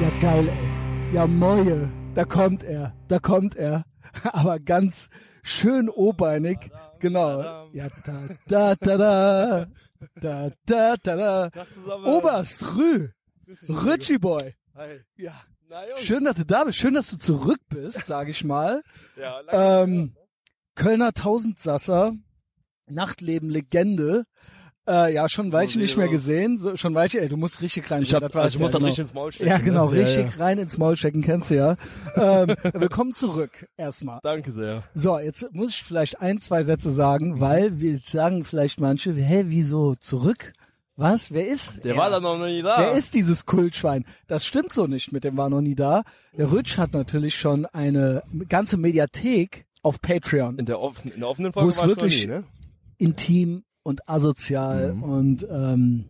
Ja, geil, ey. Ja, Moje. Da kommt er. Da kommt er. Aber ganz schön obeinig. Genau. Ja, da, da, da, da. Da, da, da, da. Oberstrü. Richie Boy. Hi. Ja. Schön, dass du da bist. Schön, dass du zurück bist, sag ich mal. Ja, lange Ähm, Kölner Tausendsasser. Nachtleben-Legende. Äh, ja, schon ein So nicht mehr gesehen. So, schon ein Weilchen, ey, du musst richtig rein. Ich, hab, Das also ich du muss ja, dann genau. richtig ins Maul stecken. Ja, genau, ne? richtig rein ins Maul checken, kennst du ja. ähm, willkommen zurück, erstmal. Danke sehr. So, jetzt muss ich vielleicht ein, zwei Sätze sagen, weil wir sagen vielleicht manche, hä, wieso zurück? Was? Wer ist? Der er? war dann noch nie da. Wer ist dieses Kultschwein? Das stimmt so nicht mit dem war noch nie da. Der Rütsch hat natürlich schon eine ganze Mediathek auf Patreon. in der, offen, in der offenen Wo Folge es war ich wirklich- nie, ne? Intim und asozial und ähm,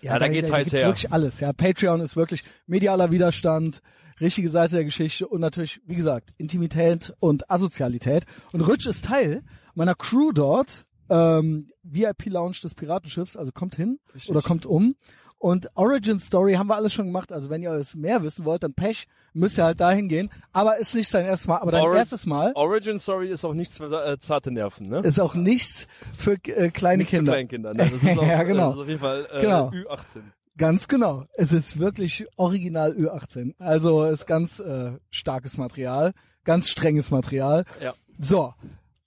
Ja, da geht's heiß gibt's her. wirklich alles. Ja, Patreon ist wirklich medialer Widerstand, richtige Seite der Geschichte und natürlich, wie gesagt, Intimität und Asozialität. Und Rütsch ist Teil meiner Crew dort, ähm, VIP-Lounge des Piratenschiffs, also kommt hin Richtig. oder kommt um. Und Origin Story haben wir alles schon gemacht. Also wenn ihr es mehr wissen wollt, dann Pech, müsst ihr halt dahin gehen. Aber ist nicht sein erstes Mal. Aber dein Ori- erstes Mal Origin Story ist auch nichts für äh, zarte Nerven, ne? ist auch nichts für äh, kleine Nichts für Kinder. Kleinkinder. Ne? Das ist auch, Ja, genau. Das ist auf jeden Fall äh, Genau. Ü18. Ganz genau. Es ist wirklich original Ü18. Also ist ganz äh, starkes Material, ganz strenges Material. Ja. So.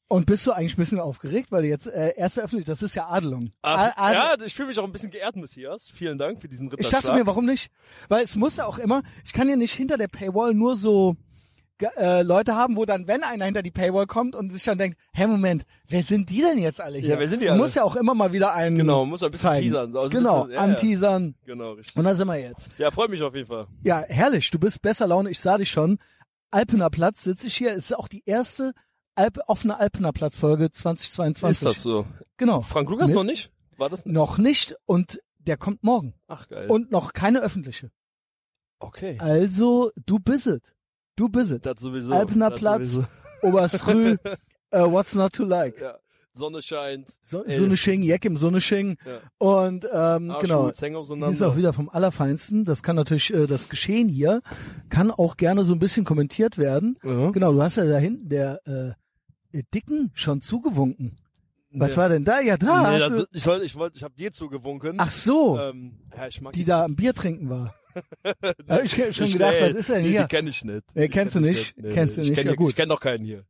Und bist du eigentlich ein bisschen aufgeregt, weil du jetzt äh, erste öffentlich, das ist ja Adelung. Ach, A- Adel- ja, ich fühle mich auch ein bisschen geehrt, Messias. Vielen Dank für diesen ich Ritterschlag. dachte mir, warum nicht? Weil es muss ja auch immer, ich kann ja nicht hinter der Paywall nur so äh, Leute haben, wo dann, wenn einer hinter die Paywall kommt und sich dann denkt, hä, Moment, wer sind die denn jetzt alle hier? Ja, wer sind die alle? musst ja auch immer mal wieder einen Genau, muss ein bisschen zeigen. teasern. so, Also genau, bisschen, ja, ja. anteasern. Genau, richtig. Und da sind wir jetzt. Ja, freut mich auf jeden Fall. Ja, herrlich. Du bist besser Laune. Ich sah dich schon. Alpener Platz sitze ich hier. Es ist auch die erste Alp offene Alpener Platz Folge 2022. Ist das so? Genau. Frank Lukas Mit- noch nicht? War das? Noch nicht und der kommt morgen. Ach, geil. Und noch keine öffentliche. okay. Also, du bist it. Du bist it. Das sowieso. Alpener das Platz. Sowieso. Oberstrü. äh, what's not to like? Ja. Sonne scheint. So, Ey. so eine Sching, Jack im Sonnesching. Ja. Und ähm, Arsch genau. ist auch wieder vom Allerfeinsten. Das kann natürlich, äh, das Geschehen hier kann auch gerne so ein bisschen kommentiert werden. Ja. Genau, du hast ja da hinten der äh, Dicken schon zugewunken. Was Nee. war denn da? Ja, da. nee, hast das, du, ich wollte, ich wollte, ich habe dir zugewunken. ach so, Ähm, ja, ich mag die da am Bier trinken war. Hab ich hab schon Ich- gedacht, nee, was ist denn die, hier? Die kenne ich nicht. Nee, Die kennst kenn du ich nicht? Nee, Kennst du nee, nicht? Ich kenne Ja, gut. ich kenn doch keinen hier.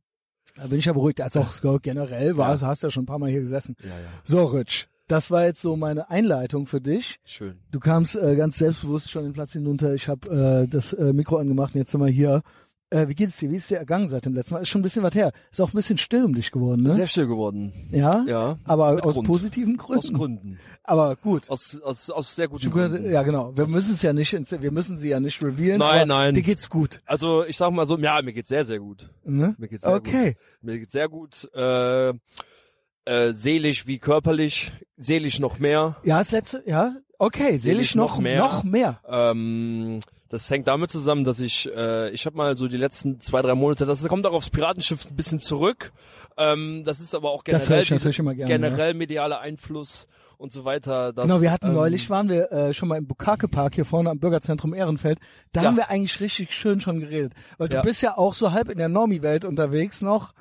Da bin ich ja beruhigt. Also auch generell war, Ja. hast ja schon ein paar Mal hier gesessen. Ja, ja. So, Rich, das war jetzt so meine Einleitung für dich. Schön. Du kamst äh, ganz selbstbewusst schon den Platz hinunter. Ich habe äh, das äh, Mikro angemacht und jetzt sind wir hier. Äh, wie geht's dir? Wie ist dir ergangen seit dem letzten Mal? Ist schon ein bisschen was her. Ist auch ein bisschen still um dich geworden, ne? Sehr still geworden. ja? Ja. Aber Mit aus Grund. positiven Gründen. Aus Gründen. Aber gut. Aus, aus, aus sehr guten gehört- Gründen. Ja, genau. Wir müssen es ja nicht, wir müssen sie ja nicht revealen. Nein, nein. Dir geht's gut. Also ich sag mal so, ja, mir geht's sehr, sehr gut. Ne? Mir geht's sehr Okay. gut. Mir geht's sehr gut. Äh, äh, seelisch wie körperlich. Seelisch noch mehr. Ja, das letzte, ja. Okay, seelisch noch, noch mehr. noch mehr. Ähm, das hängt damit zusammen, dass ich, äh, ich habe mal so die letzten zwei, drei Monate, das kommt auch aufs Piratenschiff ein bisschen zurück. Ähm, das ist aber auch generell, ich immer gerne. generell medialer Einfluss und so weiter. Das, Genau, wir hatten ähm, neulich, waren wir äh, schon mal im Bukake Park hier vorne am Bürgerzentrum Ehrenfeld. Da Ja. haben wir eigentlich richtig schön schon geredet. Weil du Ja. bist ja auch so halb in der Normie-Welt unterwegs noch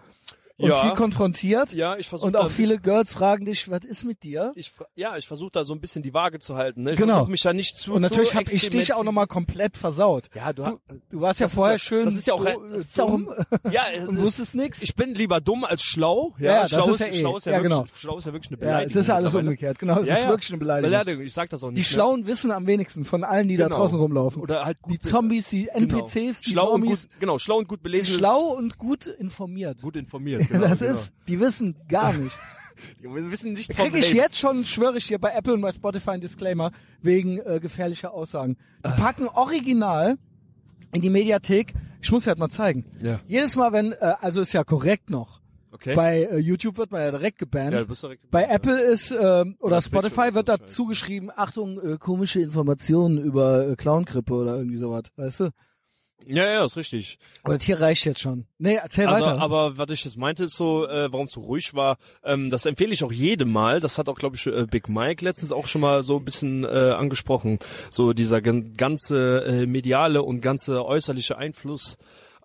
und Ja. viel konfrontiert. Ja, ich versuche und auch viele Girls fragen dich, was ist mit dir? Ich, ja, ich versuche da so ein bisschen die Waage zu halten. Ne? Ich Genau. mich da nicht zu Und natürlich habe ich dich auch nochmal komplett versaut. Ja, du, Du, du warst ja Das vorher ja- schön das ist ja auch- das ja dumm ja, und wusstest nix. ich bin lieber dumm als schlau. Ja, ja, das schlau ist ja eh. schlau ist ja, Ja, wirklich, genau. schlau ist ja wirklich eine ja, Beleidigung. es ist ja alles umgekehrt. Genau, es Ja, ist ja. wirklich eine Beleidigung. Beleidigung, ich sag das auch nicht. Die Schlauen wissen am wenigsten von allen, die da Genau. draußen rumlaufen. Oder halt die Zombies, die NPCs, die schlau und gut, genau, schlau und gut belesen. schlau und gut informiert. gut informiert. Genau, das genau. ist, die wissen gar nichts. Wir wissen nichts Kriege ich jetzt schon, schwöre ich hier bei Apple und bei Spotify einen Disclaimer wegen äh, gefährlicher Aussagen. Die Ah. packen original in die Mediathek. Ich muss ja halt mal zeigen. Ja. Jedes Mal, wenn, äh, also ist ja korrekt noch. Okay. Bei äh, YouTube wird man ja direkt gebannt. ja, du bist direkt Bei Apple ist ähm, oder Ja, Spotify wird oder so dazu geschrieben, Achtung, äh, komische Informationen über äh, Clown-Grippe oder irgendwie sowas, weißt du? Ja, ja, ist richtig. Oder hier reicht jetzt schon. Nee, erzähl Also, weiter. aber was ich jetzt meinte, ist so, äh, warum es so ruhig war, ähm, das empfehle ich auch jedem mal. Das hat auch, glaube ich, äh, Big Mike letztens auch schon mal so ein bisschen äh, angesprochen. So dieser gan- ganze äh, mediale und ganze äußerliche Einfluss.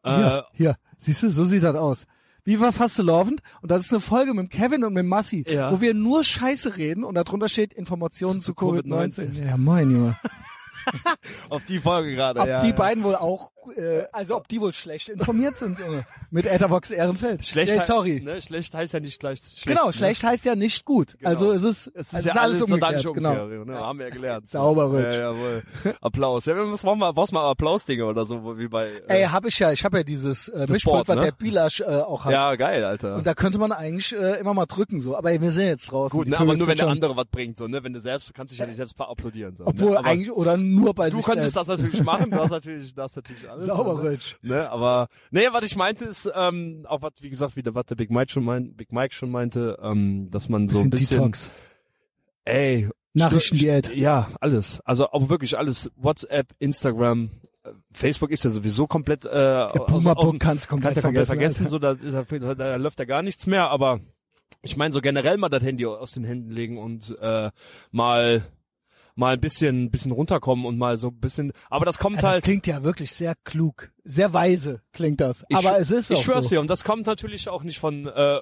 Äh, Hier, hier, siehst du, so sieht das aus. Viva Fastelovend und das ist eine Folge mit Kevin und mit Massi, Ja. wo wir nur Scheiße reden und darunter steht Informationen zu, Zu Covid-19. Covid-19. Ja, mein Junge. auf die Folge gerade. Ob ja, die beiden wohl auch, äh, also ob die wohl schlecht informiert sind, Junge. Mit Etherbox Ehrenfeld. Schlecht, nee, sorry. Ne, schlecht heißt ja nicht gleich schlecht. genau, ne? schlecht heißt ja nicht gut. Also es ist, Es ist also ja alles umgekehrt. total Genau. umgekehrt. Ne? Haben wir ja gelernt. Sauber, Rich. Ja, jawohl. Applaus. Ja, wir müssen mal, brauchst mal Applausdinge oder so, wie bei. Äh, Ey, hab ich ja, ich habe ja dieses äh, Mischpult, was ne? der Bilasch äh, auch hat. ja, geil, Alter. Und da könnte man eigentlich äh, immer mal drücken so. Aber wir sind jetzt draußen. Gut, ne, aber nur wenn der andere was bringt, so, ne? Wenn du selbst, kannst dich ja nicht selbst applaudieren. So, Obwohl ne? eigentlich, oder nur bei Du könntest das natürlich machen, du hast natürlich, das natürlich alles. Sauber, ne? Ne, aber, nee, was ich meinte ist, ähm, auch was, wie gesagt, wieder, was der Big Mike schon meint, Big Mike schon meinte, ähm, dass man so ein bisschen, Detox. ey, Nachrichtendiät. Ja, alles. Also auch wirklich alles. WhatsApp, Instagram, Facebook ist ja sowieso komplett, äh, Ja, aus- Puma aus- Book kannst komplett kannst komplett vergessen, vergessen. so, da, da, da läuft ja gar nichts mehr, aber ich meine so generell mal das Handy aus den Händen legen und äh, mal mal ein bisschen bisschen runterkommen und mal so ein bisschen aber das kommt das halt klingt ja wirklich sehr klug, sehr weise klingt das. ich, Aber es ist ich schwör's so. dir und das kommt natürlich auch nicht von äh,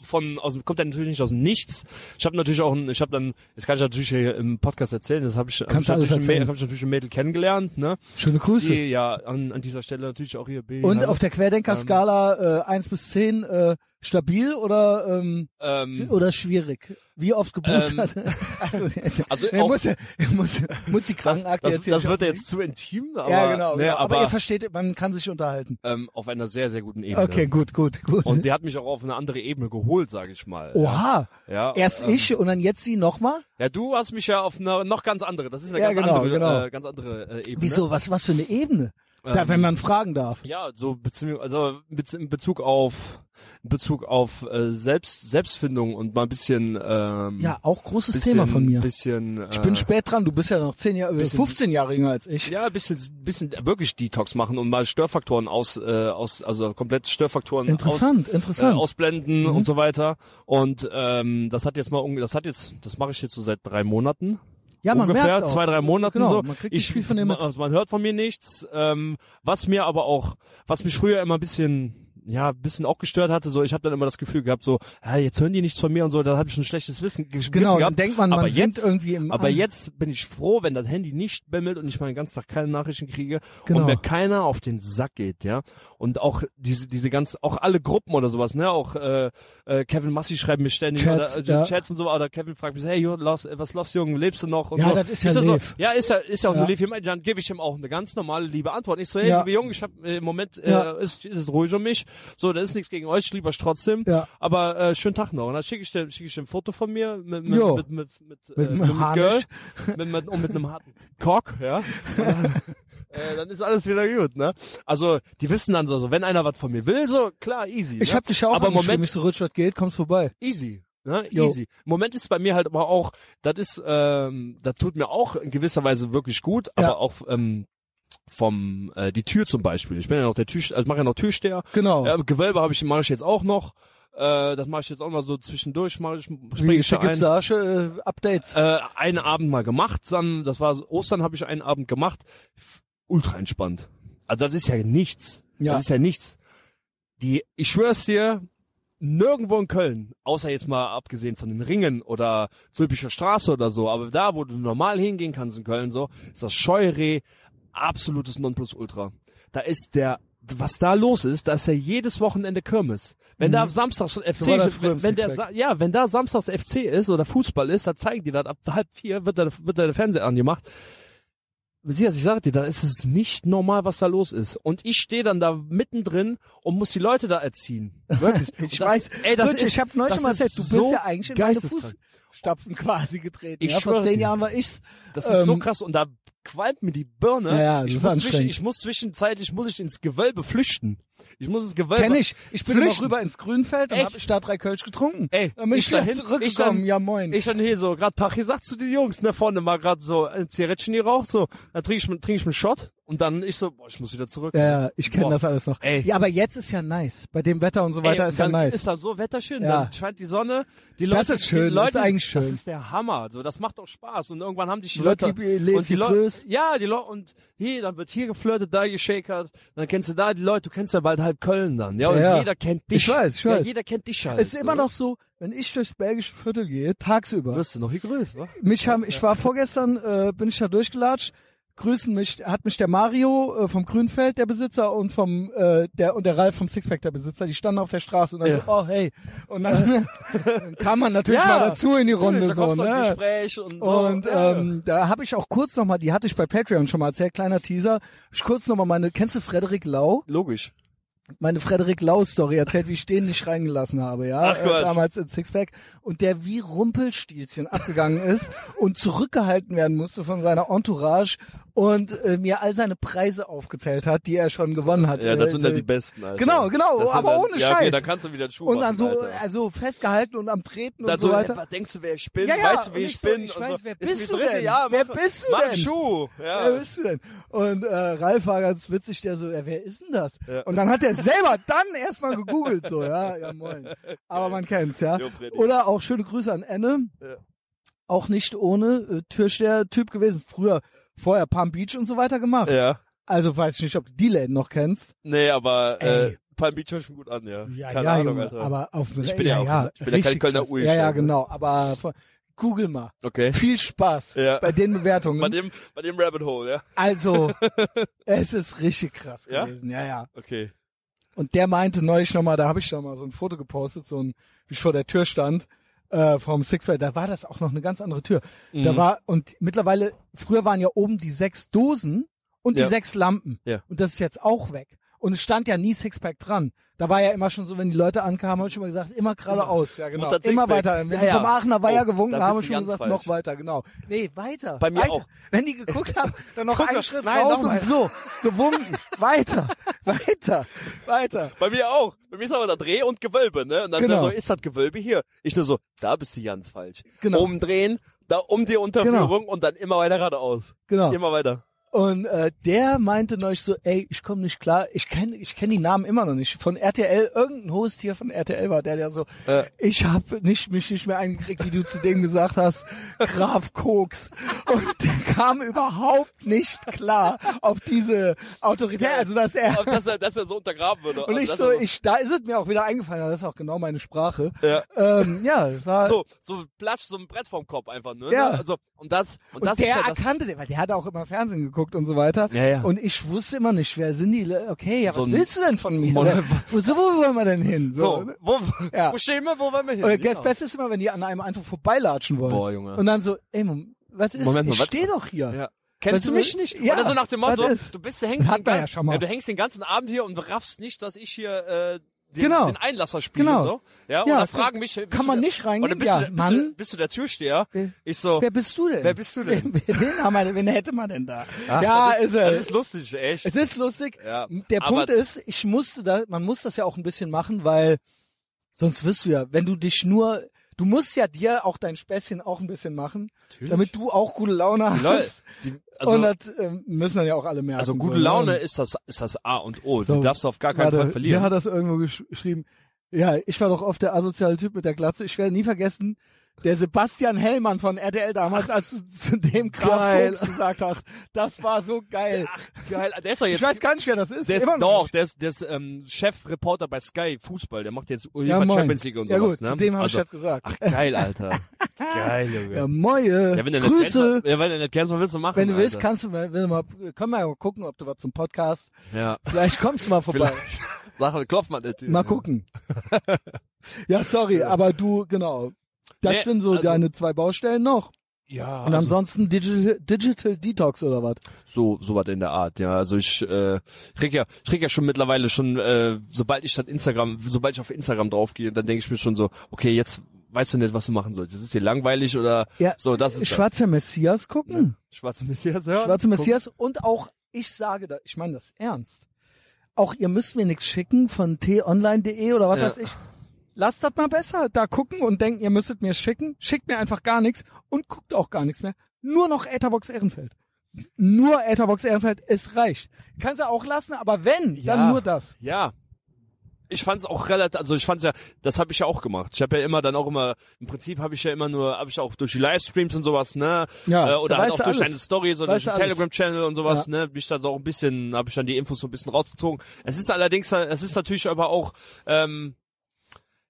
von aus dem- kommt ja natürlich nicht aus dem Nichts. Ich habe natürlich auch ein, ich habe dann das kann ich natürlich hier im Podcast erzählen, das habe ich hab Kannst ich du alles natürlich ein hab ich natürlich ein Mädel kennengelernt, ne? Schöne Grüße. Die ja an, an dieser Stelle natürlich auch hier B. Und hallo. auf der Querdenker-Skala äh, 1 bis 10 äh, stabil oder ähm, ähm, oder schwierig? Wie oft geboostert? also, also er auch- muss, muss, muss die das, Krankenakte das, jetzt hier das wird ja jetzt zu intim, aber, ja, genau. ne, genau. Aber, aber, ihr versteht, man kann sich unterhalten. ähm, auf einer sehr, sehr guten Ebene. Okay, gut, gut, gut. Und sie hat mich auch auf eine andere Ebene geholt, sage ich mal. Oha, Ja, erst ähm, ich und dann jetzt sie nochmal? Ja, du hast mich ja auf eine noch ganz andere. Das ist eine Ja, ganz genau, andere, genau. Äh, ganz andere äh, Ebene. Wieso, was, was für eine Ebene? Da, Ähm, wenn man fragen darf. Ja, so also in Bezug auf in Bezug auf äh, Selbst Selbstfindung und mal ein bisschen ähm, Ja, auch großes bisschen, Thema von mir. Bisschen, äh, Ich bin spät dran, du bist ja noch 10 Jahre, bisschen- 15 Jahre jünger als ich. ja, ein bisschen, bisschen wirklich Detox machen und mal Störfaktoren aus, äh, aus also komplett Störfaktoren Interessant, aus, interessant. Äh, ausblenden Mhm. und so weiter. Und ähm, das hat jetzt mal, das hat jetzt, das mache ich jetzt so seit drei Monaten. Ja, man ungefähr zwei, drei Monaten genau, so. Man kriegt ich, viel von dem man, also man hört von mir nichts. Ähm, was mir aber auch, was mich früher immer ein bisschen ja, ein bisschen auch gestört hatte, so ich habe dann immer das Gefühl gehabt, so, ja, jetzt hören die nichts von mir und so, da habe ich ein schlechtes Wissen, Genau, gehabt. denkt man, man aber sind jetzt, irgendwie im aber An- jetzt bin ich froh, wenn das Handy nicht bimmelt und ich mal den ganzen Tag keine Nachrichten kriege Genau. und mir keiner auf den Sack geht, ja. Und auch diese diese ganz, auch alle Gruppen oder sowas, ne, auch äh, äh, Kevin Massi schreibt mir ständig Chats, oder äh, ja. Chats und so, oder Kevin fragt mich, hey, jo, los, was los, Jungen, lebst du noch? Und Ja, so. das ist ja so. Ja, ist ja ist ja auch Ja. meine, Dann gebe ich ihm auch eine ganz normale liebe Antwort. Ich so, hey, Ja. liebe Junge, ich habe äh, im Moment äh, Ja. ist, ist es ruhig um mich. So, da ist nichts gegen euch, lieber trotzdem. Ja. Aber äh, schönen Tag noch. Und dann schicke ich dir schicke ich dir ein Foto von mir mit mit Jo. mit mit, mit, Mit äh, einem mit, mit. Girl, mit, mit, und mit einem harten Cock, ja. Äh, dann ist alles wieder gut, ne? Also die wissen dann so, so wenn einer was von mir will, so klar, easy. Ich ne? hab dich ja auch aber Moment ich so, Richard geht, kommst vorbei. easy. Ne? Easy. Im Moment ist bei mir halt aber auch, das ist, ähm, das tut mir auch in gewisser Weise wirklich gut, Ja. aber auch ähm, vom äh, die Tür zum Beispiel. Ich bin ja noch der Tür, also mache ja noch Türsteher. Genau. Ja, Gewölbe habe ich, mache ich jetzt auch noch. Äh, das mache ich jetzt auch mal so zwischendurch. Mache ich, Wie ich da ein. Schickitsasche, äh, Updates. Äh, einen Abend mal gemacht, dann, das war so- Ostern habe ich einen Abend gemacht. Ultra entspannt. Also das ist ja nichts. Ja. Das ist ja nichts. Die, ich schwör's dir, nirgendwo in Köln, außer jetzt mal abgesehen von den Ringen oder Zülpicher Straße oder so, aber da, wo du normal hingehen kannst in Köln so, ist das Scheureh absolutes Nonplusultra. Da ist der, was da los ist, da ist ja jedes Wochenende Kirmes. Wenn da samstags FC, Mhm. So wenn, wenn der, ja, wenn da samstags FC ist oder Fußball ist, da zeigen die das ab halb vier, wird da, wird da der Fernseher angemacht. Siehst, ich sag dir, da ist es nicht normal, was da los ist. Und ich stehe dann da mittendrin und muss die Leute da erziehen. Wirklich. Ich das weiß, ey, das Rich, ist, ich habe neulich mal erzählt, du bist so ja eigentlich in meine. Fußstapfen quasi getreten. Ich ja, vor zehn dir. Jahren war ich's. Das ist so Ähm, krass und da qualmt mir die Birne. Ja, ja, ich, muss zwischen, ich muss zwischenzeitlich muss ich ins Gewölbe flüchten. Ich muss ins Gewölbe. Kenn ich. Ich bin Flüchten. rüber ins Grünfeld und Echt? habe Stadt drei Kölsch getrunken. Ey, dann bin ich, ich dahin- zurückgekommen. ich dann- ja, moin. Ich dann hier so, grad Tag gesagt zu den Jungs, ne, vorne mal grad so ein Zigarettchen geraucht, so, dann trinke ich, trinke ich einen Shot und dann ich so, boah, ich muss wieder zurück. Ja, ja, ich kenne das alles noch. Ey. Ja, aber jetzt ist ja nice. Bei dem Wetter und so weiter Ey, ist ja nice. Ist da so wetterschön, Ja. dann scheint die Sonne, die Das Leute, ist schön, die das Leute, ist eigentlich schön. Das ist der Hammer, so, das macht auch Spaß und irgendwann haben dich die Die Leute, und die Leute, ja, die Leute, und hier, dann wird hier geflirtet, da geschakert, dann kennst du da die Leute, du kennst ja bald halb Köln dann, ja, und Ja. jeder kennt dich. Ich weiß, ich Ja, weiß. jeder kennt dich halt. Es ist immer noch so, wenn ich durchs belgische Viertel gehe, tagsüber, Wirst du noch gegrüßt, wa? mich haben, ich war vorgestern, äh, bin ich da durchgelatscht, grüßen mich, hat mich der Mario äh, vom Grünfeld, der Besitzer, und vom, äh, der, und der Ralf vom Sixpack, der Besitzer, die standen auf der Straße und dann Ja. so, oh hey. Und dann kam man natürlich Ja, mal dazu in die Runde da so, ne? Gespräch und so. Und ja. ähm, da habe ich auch kurz nochmal, die hatte ich bei Patreon schon mal erzählt, kleiner Teaser, ich kurz nochmal meine, kennst du Frederik Lau? Logisch. meine Frederik Lau Story erzählt, wie ich den nicht reingelassen habe, ja, Ach, äh, damals in Sixpack und der wie Rumpelstilzchen abgegangen ist und zurückgehalten werden musste von seiner Entourage und äh, mir all seine Preise aufgezählt hat, die er schon gewonnen hat. Ja, das sind ja Äh, die Besten, Alter. Genau, genau, Das aber dann, ohne ja, Okay, Scheiß. dann kannst du wieder Schuh und dann so, waschen, Alter. also festgehalten und am Treten und Dann so so, weiter. denkst du, wer ich bin? Ja, ja, weißt du, und wie ich ich so, bin? ich und weiß, so. wer Ist bist du denn? Jahr, Wer bist du denn? einen Schuh. Ja. Wer bist du denn? Und äh, Ralf war ganz witzig, der so, ja, wer ist denn das? Ja. Und dann hat er selber dann erstmal gegoogelt, so, ja, ja, moin. Aber man kennt's, ja. Jo. Oder auch schöne Grüße an Enne. Ja. Auch nicht ohne äh, Türsteher-Typ gewesen. Früher, vorher Palm Beach und so weiter gemacht. Ja. Also weiß ich nicht, ob du die Läden noch kennst. Nee, aber äh. Palm Beach hört schon gut an, ja. Ja, Keine ja, Ahnung, Junge, Alter. aber auf Ich bin ja auch- ich bin ja kein Kölner. Uri, Ja, ja, schon. genau. Aber von, google mal. okay. Viel Spaß Ja. bei den Bewertungen. Bei dem, bei dem Rabbit Hole, ja. Also, es ist richtig krass Ja? gewesen. Ja, ja. Okay. Und der meinte neulich nochmal, da habe ich noch mal so ein Foto gepostet, so ein, wie ich vor der Tür stand, äh, vom Sixpack, da war das auch noch eine ganz andere Tür. Da Mhm. war, und mittlerweile, früher waren ja oben die sechs Dosen und die Ja. sechs Lampen. Ja. Und das ist jetzt auch weg. Und es stand ja nie Sixpack dran. Da war ja immer schon so, wenn die Leute ankamen, habe ich schon mal gesagt, immer geradeaus. Ja, genau. Immer weiter. Wenn Ja, ja. vom Aachener Weiher Oh, gewunken da haben, ich schon gesagt, noch falsch. weiter, genau. Nee, weiter. Bei mir weiter. auch. Wenn die geguckt haben, dann noch Guck einen. Schritt Nein, raus noch und so. Gewunken. weiter. Weiter. Weiter. Bei mir auch. Bei mir ist aber da Dreh und Gewölbe, ne? Und dann Genau. so, ist das Gewölbe hier? Ich nur so, da bist du ganz falsch. Genau. Umdrehen, da um die Unterführung und dann immer weiter geradeaus. Genau. Immer weiter. Und äh, der meinte neulich so, ey, ich komme nicht klar, ich kenne ich kenn die Namen immer noch nicht. Von RTL, irgendein Host hier von RTL war der, der so, Äh. ich habe nicht, mich nicht mehr eingekriegt, wie du zu dem gesagt hast, Graf Koks. Und der kam überhaupt nicht klar auf diese Autorität, also dass er... Dass er, dass er so untergraben würde. Und ich so, ich, da ist es mir auch wieder eingefallen, das ist auch genau meine Sprache. Ja. Ähm, ja, war, so, so platsch, so ein Brett vom Kopf einfach, ne? Ja. Also, und das, und, und das der ist ja erkannte den, weil der hat auch immer Fernsehen geguckt und so weiter. Ja, ja. Und ich wusste immer nicht, wer sind die? Okay, ja, So was willst du denn von mir? Mon- wo, so, wo wollen wir denn hin? so, ne? wo, Ja. wo stehen wir, wo wollen wir hin? Oder Genau. das Beste ist immer, wenn die an einem einfach vorbeilatschen wollen. Boah, Junge. Und dann so, ey, was ist? Moment mal, ich stehe doch hier. Ja. Kennst du mich nicht? ja, Oder so nach dem Motto, du bist, du hängst, den, ja mal. du hängst den ganzen Abend hier und raffst nicht, dass ich hier äh, den, Genau. den Einlasser spiele. Genau. So. Ja, Ja, oder fragen mich, kann man der- nicht reingehen? Bist, Ja, du, der- bist, Mann. du, bist du der Türsteher? Wer- Ich so, Wer bist du denn? Wer bist du denn? Wen, haben wir, wen hätte man denn da? Ach, ja, das ist, ist das ist lustig, echt. Es ist lustig. Ja, Der Punkt ist, ich musste da, man muss das ja auch ein bisschen machen, weil sonst wirst du ja, wenn du dich nur, du musst ja dir auch dein Späßchen auch ein bisschen machen, Natürlich. damit du auch gute Laune Die hast. die, also, und das ähm, müssen dann ja auch alle merken. also gute so, ne? Laune ist das, ist das A und O. So, die darfst du auf gar keinen Warte, Fall verlieren. hat das irgendwo gesch geschrieben. Ja, ich war doch oft der asoziale Typ mit der Glatze. Ich werde nie vergessen, der Sebastian Hellmann von RTL damals, als du zu dem. Koks gesagt hast. Das war so geil. Geil, der ist doch jetzt, Ich weiß gar nicht, wer das ist. der ist doch, der ist, der ist ähm, Chefreporter bei Sky Fußball. Der macht jetzt Ja, UEFA moin. Champions League und ja sowas. gut, ne? zu dem habe also, ich das gesagt. Ach geil, Alter. geil, Junge. Ja, moje. Ja, wenn du Grüße. kennst, ja, wenn du nicht kennst, was willst du machen? Wenn du willst, Alter? kannst du mal, wenn du mal, können wir ja mal gucken, ob du was zum Podcast. Ja. Vielleicht kommst du mal vorbei. Vielleicht. Sag, klopf mal der Tür. Mal gucken. ja, sorry, aber du, genau. Das Nee, sind so also- deine zwei Baustellen noch. Ja, Und also, ansonsten Digital, Digital Detox oder was? so, so was in der Art, ja. Also ich, äh, ich krieg ja, ich krieg ja schon mittlerweile schon, äh, sobald ich statt Instagram, sobald ich auf Instagram draufgehe, dann denke ich mir schon so, okay, jetzt weißt du nicht, was du machen sollst. Das ist dir langweilig oder Ja, so, das ist Schwarzer Messias gucken. das. Schwarze Messias, ja. Schwarze Messias und auch, ich sage da, ich meine das ernst. Auch ihr müsst mir nichts schicken von t-online.de oder was Ja. weiß ich. Lasst das mal besser da gucken und denken, ihr müsstet mir schicken. Schickt mir einfach gar nichts und guckt auch gar nichts mehr. Nur noch Etherbox Ehrenfeld. nur Etherbox Ehrenfeld, es reicht. Kannst du auch lassen, aber wenn, dann Ja. nur das. Ja. Ich fand's auch relativ, also ich fand's ja, das habe ich ja auch gemacht. Ich habe ja immer dann auch immer, im Prinzip habe ich ja immer nur, habe ich auch durch die Livestreams und sowas, ne? Ja, äh, oder halt auch du durch alles. deine Stories oder Weißt durch du den. Telegram-Channel und sowas, ne? Bin ich da so auch ein bisschen, habe ich dann die Infos so ein bisschen rausgezogen. Es ist allerdings, es ist natürlich aber auch, ähm,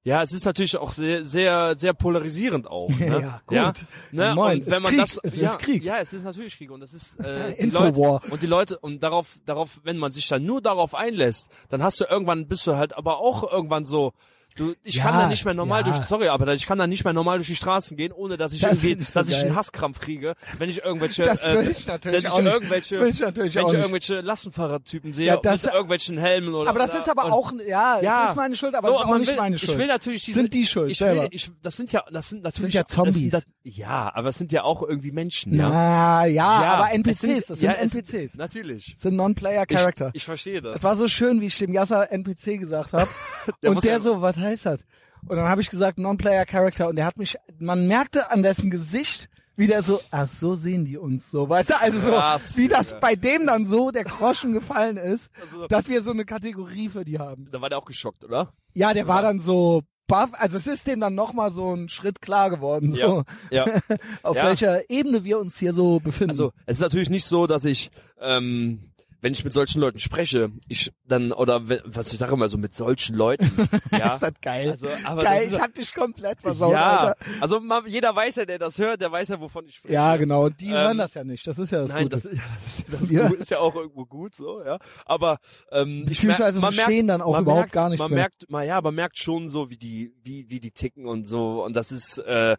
ja, es ist natürlich auch sehr, sehr, sehr polarisierend auch. Ne? Ja, gut. Ja, ne? Moin, und wenn ist man Krieg, das, es ja, ist Krieg. Ja, es ist natürlich Krieg und es ist äh, die. Leute, und die Leute und darauf, darauf, wenn man sich dann nur darauf einlässt, dann hast du irgendwann bist du halt aber auch irgendwann so. Du, ich Ja, kann da nicht mehr normal ja. durch, sorry, aber ich kann da nicht mehr normal durch die Straßen gehen, ohne dass ich Das irgendwie, ich dass ich geil. einen Hasskrampf kriege, wenn ich irgendwelche, Das äh, ich natürlich wenn ich irgendwelche, ich natürlich wenn ich irgendwelche Lastenfahrertypen sehe Ja, das- mit irgendwelchen Helmen oder. Aber das ist aber auch, ja, ja, es ist meine Schuld, aber so, es ist auch nicht will, meine Schuld. Ich will natürlich diese, Sind die schuld, ich will, ich, das sind ja, das sind natürlich, ja das Zombies. das, ja, aber es sind ja auch irgendwie Menschen, ja. Na, ja, aber es NPCs, das sind ja, es- NPCs. Natürlich. Das sind Non-Player Ich, Character. ich verstehe das. Das war so schön, wie ich dem Yasser NPC gesagt habe. Und der ja- so, was heißt das? Und dann habe ich gesagt, Non-Player Character. Und der hat mich, man merkte an dessen Gesicht, wie der so, ach, so sehen die uns so, weißt du? Also so, Krass, wie das ja. bei dem dann so der Groschen gefallen ist, Also- dass wir so eine Kategorie für die haben. Da war der auch geschockt, oder? Ja, der war dann so baff, also es ist dem dann nochmal so ein Schritt klar geworden, so, Ja. ja. auf Ja. welcher Ebene wir uns hier so befinden. Also, es ist natürlich nicht so, dass ich, ähm, wenn ich mit solchen Leuten spreche, ich dann, oder wenn, was ich sage immer so, mit solchen Leuten, ja. ist das geil. Also, aber geil, ist- ich hab dich komplett versaut, ja, Alter. also man, jeder weiß ja, der das hört, der weiß ja, wovon ich spreche. Ja, genau. Und die Ähm, hören das ja nicht. Das ist ja das Nein, Gute. das, ja, das, ist- das Ja. ist ja auch irgendwo gut so, ja. Aber ähm, ich Beziehungsweise mer- man verstehen merkt, dann auch überhaupt merkt, gar nichts Man mehr. merkt, man, ja, man merkt schon so, wie die, wie wie die ticken und so. Und das ist äh,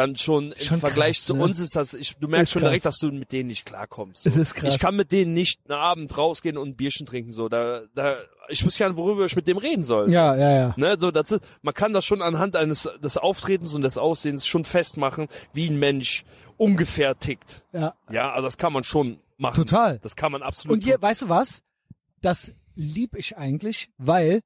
dann schon im Schon Vergleich krass, zu ne? uns ist das. Ich, du merkst Ist schon krass. direkt, dass du mit denen nicht klarkommst. So. Es ist krass. Ich kann mit denen nicht einen Abend rausgehen und ein Bierchen trinken. So, da, da, ich wüsste gar nicht, worüber ich mit dem reden soll. Ja, ja, ja. Ne, so, das ist, man kann das schon anhand eines des Auftretens und des Aussehens schon festmachen, wie ein Mensch ungefähr tickt. ja. Ja, also das kann man schon machen. Total. Das kann man absolut. Und hier, weißt du was? Das lieb ich eigentlich, weil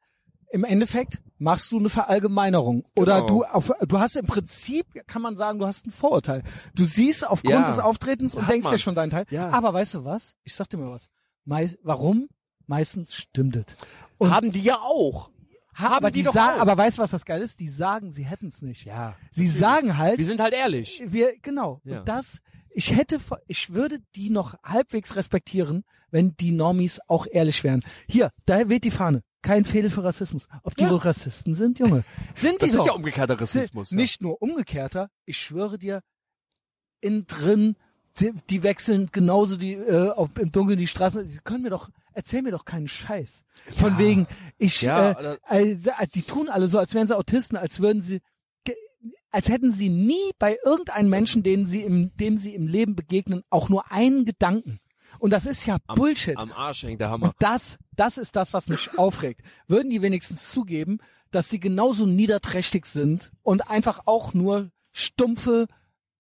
im Endeffekt machst du eine Verallgemeinerung. Oder Genau. du auf, du hast im Prinzip, kann man sagen, du hast ein Vorurteil. Du siehst aufgrund Ja. des Auftretens und denkst man. dir schon deinen Teil. Ja. Aber weißt du was? Ich sag dir mal was. Mei warum? Meistens stimmt es. Und haben die ja auch. Haben aber die, die sagen, auch. aber weißt du, was das geil ist? Die sagen, sie hätten es nicht. ja. Sie sagen halt, Wir sind halt ehrlich. wir genau Ja. und das ich hätte ich würde die noch halbwegs respektieren wenn die Normis auch ehrlich wären hier da weht die Fahne kein Fehler für Rassismus ob die Ja. wohl Rassisten sind Junge sind die Das ist doch ja umgekehrter Rassismus. Sind nicht nur umgekehrter ich schwöre dir innen drin die, die wechseln genauso die äh, auf, im Dunkeln die Straßen sie können mir doch erzähl mir doch keinen Scheiß von Ja. wegen ich Ja, äh, oder- äh, die tun alle so als wären sie Autisten als würden sie als hätten sie nie bei irgendeinem Menschen, denen sie im, dem sie im Leben begegnen, auch nur einen Gedanken. Und das ist ja Am- Bullshit. Am Arsch hängt der Hammer. Und das, das ist das, was mich aufregt. Würden die wenigstens zugeben, dass sie genauso niederträchtig sind und einfach auch nur stumpfe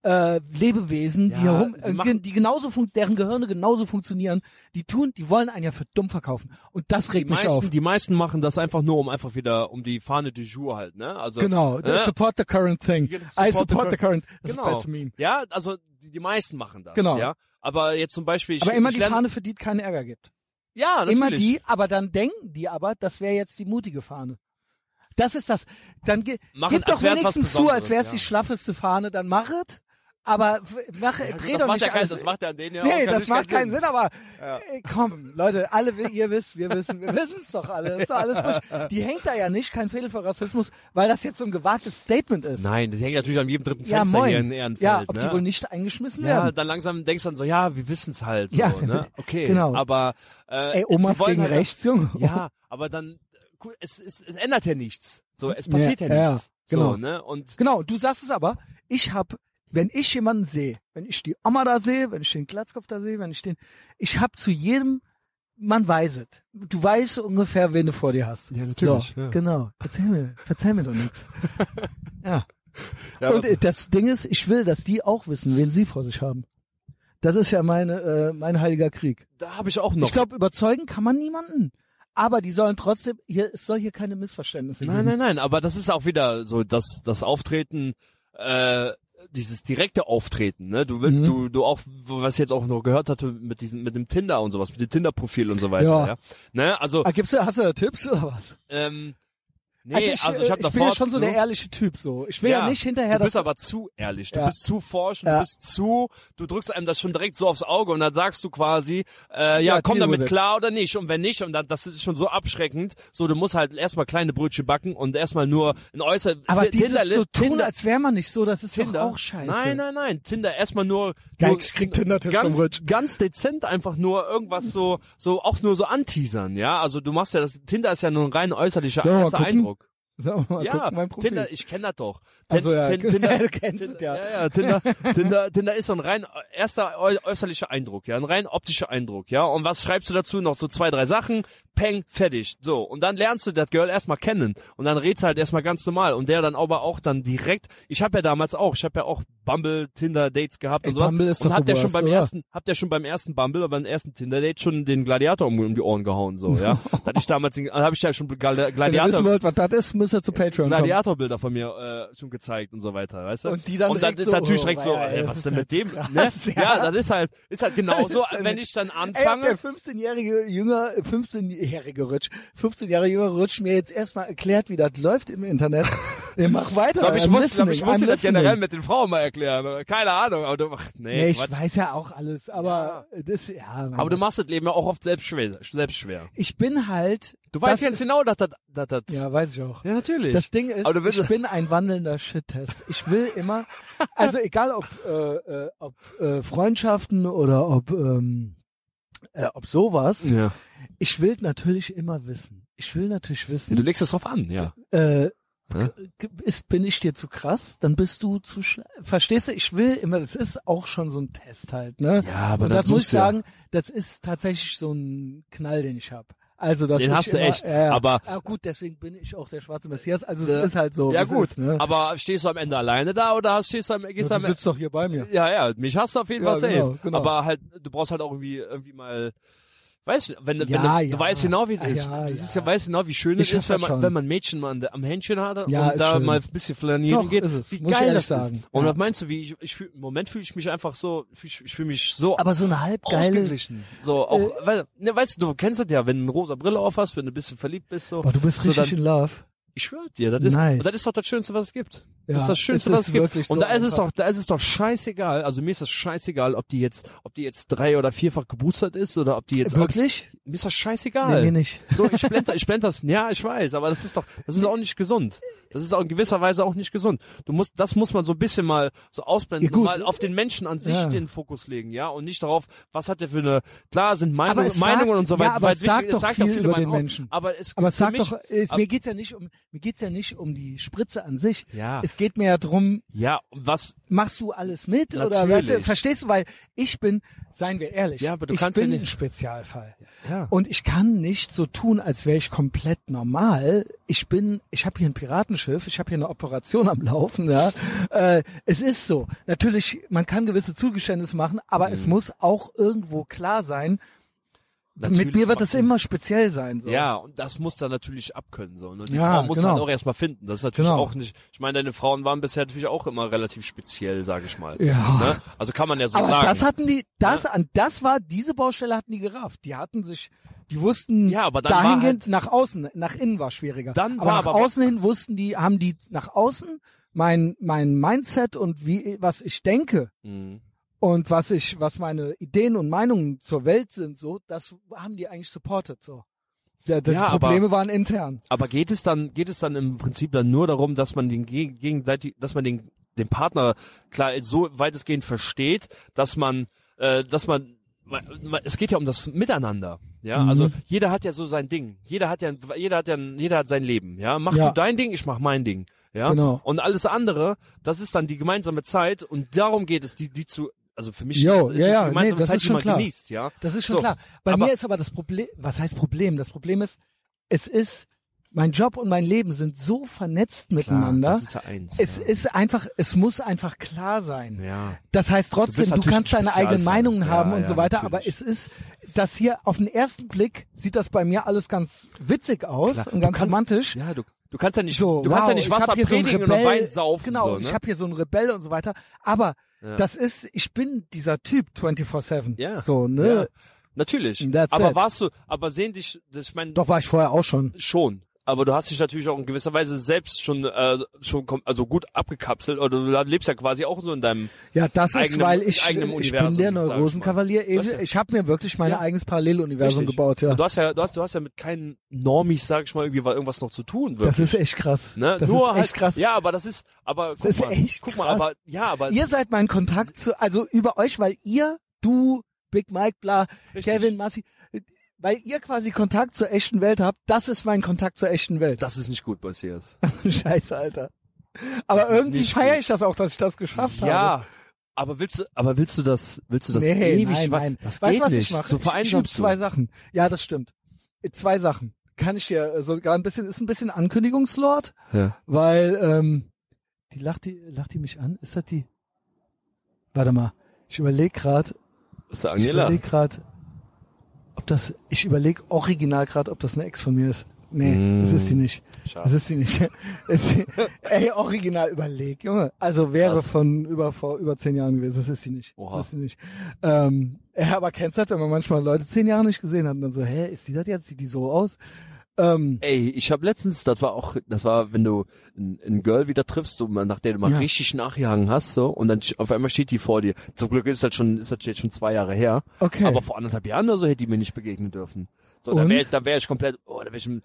äh, Lebewesen, die, Ja, herum, sie äh, die genauso deren Gehirne genauso funktionieren, die tun, die wollen einen ja für dumm verkaufen. Und das Die regt mich meisten, auf. die meisten machen das einfach nur, um einfach wieder, um die Fahne du jour halt, ne? Also, Genau, ne? support the current thing. Genau, I support the support the current. Das ist Genau. Ja, also die, die meisten machen das. Genau. Ja. Aber jetzt zum Beispiel, ich, Aber immer ich die lerne, Fahne, für die es keinen Ärger gibt. Ja, natürlich. Immer die, aber dann denken die aber, das wäre jetzt die mutige Fahne. Das ist das. Dann ge Machen, gib doch wenigstens zu, als wäre es ja. die schlaffeste Fahne, dann mach es. Aber mach, Ja, dreh das doch macht nicht ja keinen, alles. das macht ja an denen ja auch nee, keinen- das macht keinen Sinn, aber Ja. äh, komm, Leute, alle, ihr wisst, wir wissen, wir wissen es doch alle. Das ist doch alles Bullshit. Die hängt da ja nicht, kein Fehler für Rassismus, weil das jetzt so ein gewagtes Statement ist. Nein, das hängt natürlich an jedem dritten ja, Fenster moin. hier in Ehrenfeld. ja, ob ne? die wohl nicht eingeschmissen Ja, werden. dann langsam denkst du dann so, ja, wir wissen's halt. So, Ja, ne? Okay, genau. aber äh, Ey, Omas gegen halt, rechts, Junge. Ja, aber dann, es, es, es ändert ja nichts. So, es passiert ja, Ja, ja, nichts. genau. So, ne? Und Genau, du sagst es aber, ich hab, wenn ich jemanden sehe, wenn ich die Oma da sehe, wenn ich den Glatzkopf da sehe, wenn ich den, ich hab zu jedem, man weiß es. Du weißt ungefähr, wen du vor dir hast. Ja, natürlich, So, ja. genau. Erzähl mir, erzähl mir doch nichts. ja. ja, Und das Ding ist, ich will, dass die auch wissen, wen sie vor sich haben. Das ist ja meine, äh, mein heiliger Krieg. da habe ich auch noch. Ich glaube, überzeugen kann man niemanden. Aber die sollen trotzdem, hier, es soll hier keine Missverständnisse nein, geben. nein, nein, aber das ist auch wieder so, dass das Auftreten äh, dieses direkte Auftreten, ne? Du willst, Mhm. du, du auch, was ich jetzt auch noch gehört hatte mit diesem, mit dem Tinder und sowas, mit dem Tinder-Profil und so weiter, ja. Ja. Ne? Also, Ah, gibt's da, hast du da Tipps oder was? ähm, nee, ich, also ich, hab ich bin ja schon so der ehrliche Typ so. Ich will ja, nicht hinterher Du bist aber zu ehrlich, du Ja. bist zu forsch und Ja. du bist zu, du drückst einem das schon direkt so aufs Auge und dann sagst du quasi, äh, ja, Ja, komm damit klar oder nicht und wenn nicht und dann, das ist schon so abschreckend, so du musst halt erstmal kleine Brötchen backen und erstmal nur ein äußer aber Tinder, dieses so tun, Tinder, als wäre man nicht so, das ist Tinder. doch auch scheiße. Nein, nein, nein, Tinder erstmal nur, Geil, nur ich krieg Tinder-Tipps ganz, ganz dezent einfach nur irgendwas so, so auch nur so anteasern, ja, also du machst ja das, Tinder ist ja nur ein rein äußerlicher mal erster gucken? Sag mal, Ja, guck mein Profil. Tinder, ich kenne das doch. Ach so, ja, Tin- du Tinder, kennst es, ja. ja, ja, Tinder, Tinder, Tinder ist so ein rein erster äu- äußerlicher Eindruck, ja, ein rein optischer Eindruck, ja. Und was schreibst du dazu? Noch so zwei, drei Sachen, peng, fertig. So. Und dann lernst du das Girl erstmal kennen. Und dann redst du halt erstmal ganz normal. Und der dann aber auch dann direkt, ich habe ja damals auch, ich habe ja auch Bumble, Tinder Dates gehabt Ey, und so. Bumble ist und ja the schon beim oder? ersten, habt ja schon beim ersten Bumble oder beim ersten Tinder Date schon den Gladiator um, um die Ohren gehauen, so, ja. da hatte ich damals, den- habe ich ja schon Gladi- Wenn ihr wissen Gladiator, wollt, was das ist, müsst ihr zu Patreon kommen. Gladiatorbilder von mir äh, schon gezeigt und so weiter, weißt du? Und die dann und dann direkt so, natürlich oh, direkt so, weia, ey, ey, was ist denn mit dem? krass, ne? ja. ja. das ist halt, ist halt genauso, wenn ich dann Ey, anfange. der 15-jährige Jünger, 15-jährige Rutsch, 15 Jahre jünger Rutsch mir jetzt erstmal erklärt, wie das läuft im Internet. Der mach weiter. Ich glaube, ich muss, glaub, ich muss dir das generell mit den Frauen mal erklären. Keine Ahnung, aber du, ach, nee, Nee, ich Quatsch. weiß ja auch alles, aber das, ja. Aber du machst das Leben ja auch oft selbst schwer. Selbst schwer. ich bin halt. Du weißt jetzt genau, dass das, dass das, Ja, weiß ich auch. ja, natürlich. Das Ding ist, Aber du willst- ich bin ein wandelnder Shit-Test. Ich will immer, also egal ob, äh, äh, ob äh, Freundschaften oder ob, ähm, äh, ob sowas, ja. Ich will natürlich immer wissen. Ich will natürlich Du wissen, legst es drauf an, ja. äh, ist, bin ich dir zu krass, dann bist du zu schnell. Verstehst du? Ich will immer, das ist auch schon so ein Test halt, ne? Ja, aber Und dann das muss ich du ja. sagen, das ist tatsächlich so ein Knall, den ich hab. Also das Den hast du immer, echt, Ja, ja. aber- ah, gut, deswegen bin ich auch der schwarze Messias. Also Ja. es ist halt so. ja gut, ist, ne? aber stehst du am Ende alleine da oder hast, stehst du am, gehst Ja, du du am, sitzt doch hier bei mir. ja, ja, mich hast du auf jeden Ja, Fall safe. genau, genau. Aber halt, du brauchst halt auch irgendwie, irgendwie mal, weißt du, wenn, du- wenn Ja, du, ja. du weißt genau, wie Ja, ist. ja, du siehst ja. ja, weißt genau, wie schön es ist, wenn das man, schon. wenn man Mädchen mal am Händchen hat Ja, und ist da schön. mal ein bisschen flanieren Doch, geht. ist es. Wie Muss geil das sagen. ist. Und Ja. was meinst du, wie ich, ich fühl, im Moment fühle ich mich einfach so, ich, ich fühle mich so Aber so eine ausgeglichen. So, auch, weil, ne, weißt du, du kennst das ja, wenn du eine rosa Brille auf hast, wenn du ein bisschen verliebt bist, so. Boah, du bist so richtig dann, in Love. Ich schwöre dir, das ist, Nice. das ist doch das Schönste, was es gibt. Ja, das ist das Schönste, es was ist es gibt. Und so da ist es doch, da ist es doch scheißegal. Also mir ist das scheißegal, ob die jetzt, ob die jetzt drei oder vierfach geboostert ist oder ob die jetzt, ob, Wirklich? mir ist das Nee, scheißegal. mir nicht. So, ich blend, ich blend das, ja, ich weiß, aber das ist doch, das ist auch nicht gesund. Das ist auch in gewisser Weise auch nicht gesund. Du musst, das muss man so ein bisschen mal so ausblenden Ja, mal auf den Menschen an sich Ja. den Fokus legen, ja, und nicht darauf, was hat der für eine, klar sind Meinung, Aber Meinungen sagt- und so ja, weiter, aber weit es sagt wichtig, doch es sagt viel auch viele über den aus. Menschen. Aber es, Aber es sagt mich, doch, es, mir geht's ja nicht um, mir geht's ja nicht um die Spritze an sich. Ja. Es geht mir ja drum, ja, was, machst du alles mit oder Natürlich. weißt du, verstehst du, weil ich bin, seien wir ehrlich, Ja, aber du ich kannst ja bin nicht- ein Spezialfall. ja. Und ich kann nicht so tun, als wäre ich komplett normal. Ich bin, ich habe hier ein Piratenschiff, ich habe hier eine Operation am Laufen. Ja, äh, es ist so. Natürlich, man kann gewisse Zugeständnisse machen, aber Mhm. es muss auch irgendwo klar sein. Natürlich mit mir wird es immer speziell sein. So. Ja, und das muss dann natürlich abkönnen, so. Und die Ja, Frau muss genau. dann auch erstmal finden. Das ist natürlich Genau. auch nicht, ich meine, deine Frauen waren bisher natürlich auch immer relativ speziell, sage ich mal. Ja. Ne? Also kann man ja so aber sagen. das hatten die, das an, das war diese Baustelle hatten die gerafft. Die hatten sich, die wussten Ja, aber dann dahingehend halt- nach außen, nach innen war schwieriger. Dann aber war nach aber- außen hin wussten die, haben die nach außen mein mein Mindset und wie was ich denke Mhm. Und was ich was meine Ideen und Meinungen zur Welt sind so, das haben die eigentlich supported so. Ja, die Ja, aber- Probleme waren intern. Aber geht es dann, geht es dann im Prinzip dann nur darum, dass man den geg- gegenseitig, dass man den, den Partner klar so weitestgehend versteht, dass man, äh, dass man, es geht ja um das Miteinander. Ja, Mhm. also jeder hat ja so sein Ding. Jeder hat ja, jeder hat ja, jeder hat sein Leben. Ja, mach Ja. du dein Ding, ich mach mein Ding. Ja, Genau. und alles andere, das ist dann die gemeinsame Zeit und darum geht es, die, die zu, also für mich Jo, ist, ja, ja, nee, das Zeit, ist schon klar. genießt. Ja, Das ist schon So, klar. Bei aber- mir ist aber das Problem, was heißt Problem? Das Problem ist, es ist, mein Job und mein Leben sind so vernetzt klar, miteinander. das ist ja eins. es ja. ist einfach, es muss einfach klar sein. ja. Das heißt trotzdem, du, natürlich kannst ein deine eigenen. Meinungen Ja, haben und ja, so weiter, aber natürlich. es ist, das hier auf den ersten Blick sieht das bei mir alles ganz witzig aus Klar, und du ganz kannst- romantisch. Ja, du, Du kannst ja nicht, so, du wow, kannst ja nicht Wasser hier so predigen und Wein saufen. Genau, so, ne? ich habe hier so einen Rebell und so weiter. Aber Ja. das ist, ich bin dieser Typ 24/7. Ja. So, ne? Ja. Natürlich. That's aber it. warst du, aber sehen dich, das- ich meine, Doch war ich vorher auch schon. schon. Aber du hast dich natürlich auch in gewisser Weise selbst schon, äh, schon, also gut abgekapselt oder du lebst ja quasi auch so in deinem, Ja, das ist, Eigenem- weil ich, ich bin der ich mal. Neurosenkavalier. Hast ja- Ich habe mir wirklich mein Ja. eigenes Paralleluniversum Richtig. gebaut, ja. Und du hast ja, du hast, du hast ja mit keinen Normis, sag ich mal, irgendwie irgendwas noch zu tun, wirklich. Das ist echt krass. ne? Das Nur ist halt, echt krass. Ja, aber das ist, aber guck ist mal, echt guck mal, krass. aber, ja, aber, Ihr seid mein Kontakt zu, also über euch, weil ihr, du, Big Mike, bla, Richtig. Kevin, Massi, weil ihr quasi Kontakt zur echten Welt habt, das ist mein Kontakt zur echten Welt. das ist nicht gut, Matthias. Scheiße, Alter. Aber Das irgendwie feiere ich das auch, dass ich das geschafft habe. Ja. Aber willst du, aber willst du das, willst du das nee, ewig? nein, nein. Das weißt geht du, was nicht. ich mache? So ich, ich zwei. Sachen. Ja, das stimmt. Zwei Sachen. Kann ich dir äh, sogar ein bisschen, ist ein bisschen Ankündigungslord, Ja. weil, ähm, die lacht die, lacht die mich an? Ist das die? Warte mal. Ich überlege gerade, Das ist der ich Angela. überlege gerade, ob das, ich überlege original gerade, ob das eine Ex von mir ist. Nee, Mm. das ist die nicht. Schade. Das ist die nicht. Ey, original überleg, Junge. Also wäre Krass. von über vor über zehn Jahren gewesen. Das ist sie nicht. Oha. Das ist sie nicht. Ähm, ja, aber kennst du das, wenn man manchmal Leute zehn Jahre nicht gesehen hat und dann so, hä, ist die das jetzt? Sieht die so aus? Ähm, Ey, ich habe letztens, das war auch, das war, wenn du ein, ein Girl wieder triffst, so mal, nach der du mal Ja. richtig nachgehangen hast, so, und dann auf einmal steht die vor dir. Zum Glück ist das schon, ist das jetzt schon zwei Jahre her. okay. Aber vor anderthalb Jahren oder so hätte die mir nicht begegnen dürfen. So, da Und? wäre ich, da wäre ich komplett, oh, da wäre ich im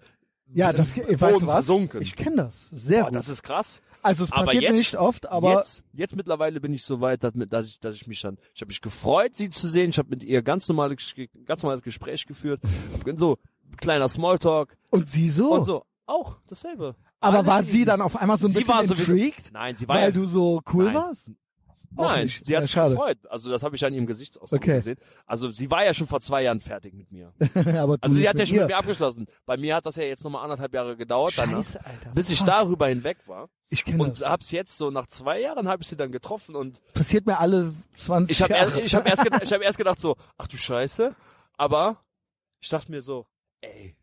ja, im das, weißt Boden du was? versunken. Ich kenne das. Sehr Boah, gut. das ist krass. also es aber passiert jetzt- mir nicht oft, aber jetzt, jetzt mittlerweile bin ich so weit, dass ich, dass ich mich dann, ich habe mich gefreut, sie zu sehen. Ich habe mit ihr ganz normales, ganz normales Gespräch geführt. Hab so kleiner Smalltalk und sie so. und so. Auch dasselbe. aber Alles war sie dann auf einmal so ein bisschen war sowieso- intrigued, Nein, sie war weil ja, du so cool Nein. warst? Auch Nein, nicht. sie hat Ja, sich schade. gefreut. Also das habe ich an ihrem Gesichtsausdruck Okay. gesehen. Also sie war ja schon vor zwei Jahren fertig mit mir. aber Also sie hat ja schon mit mir abgeschlossen. Bei mir hat das ja jetzt nochmal anderthalb Jahre gedauert, Scheiße, Alter. bis ich darüber hinweg war. Ich kenne Und das. hab's jetzt so nach zwei Jahren habe ich sie dann getroffen und Passiert mir alle 20 ich habe Jahre. erst, ich hab erst, gedacht, ich hab erst gedacht so, ach du Scheiße, aber ich dachte mir so, ey,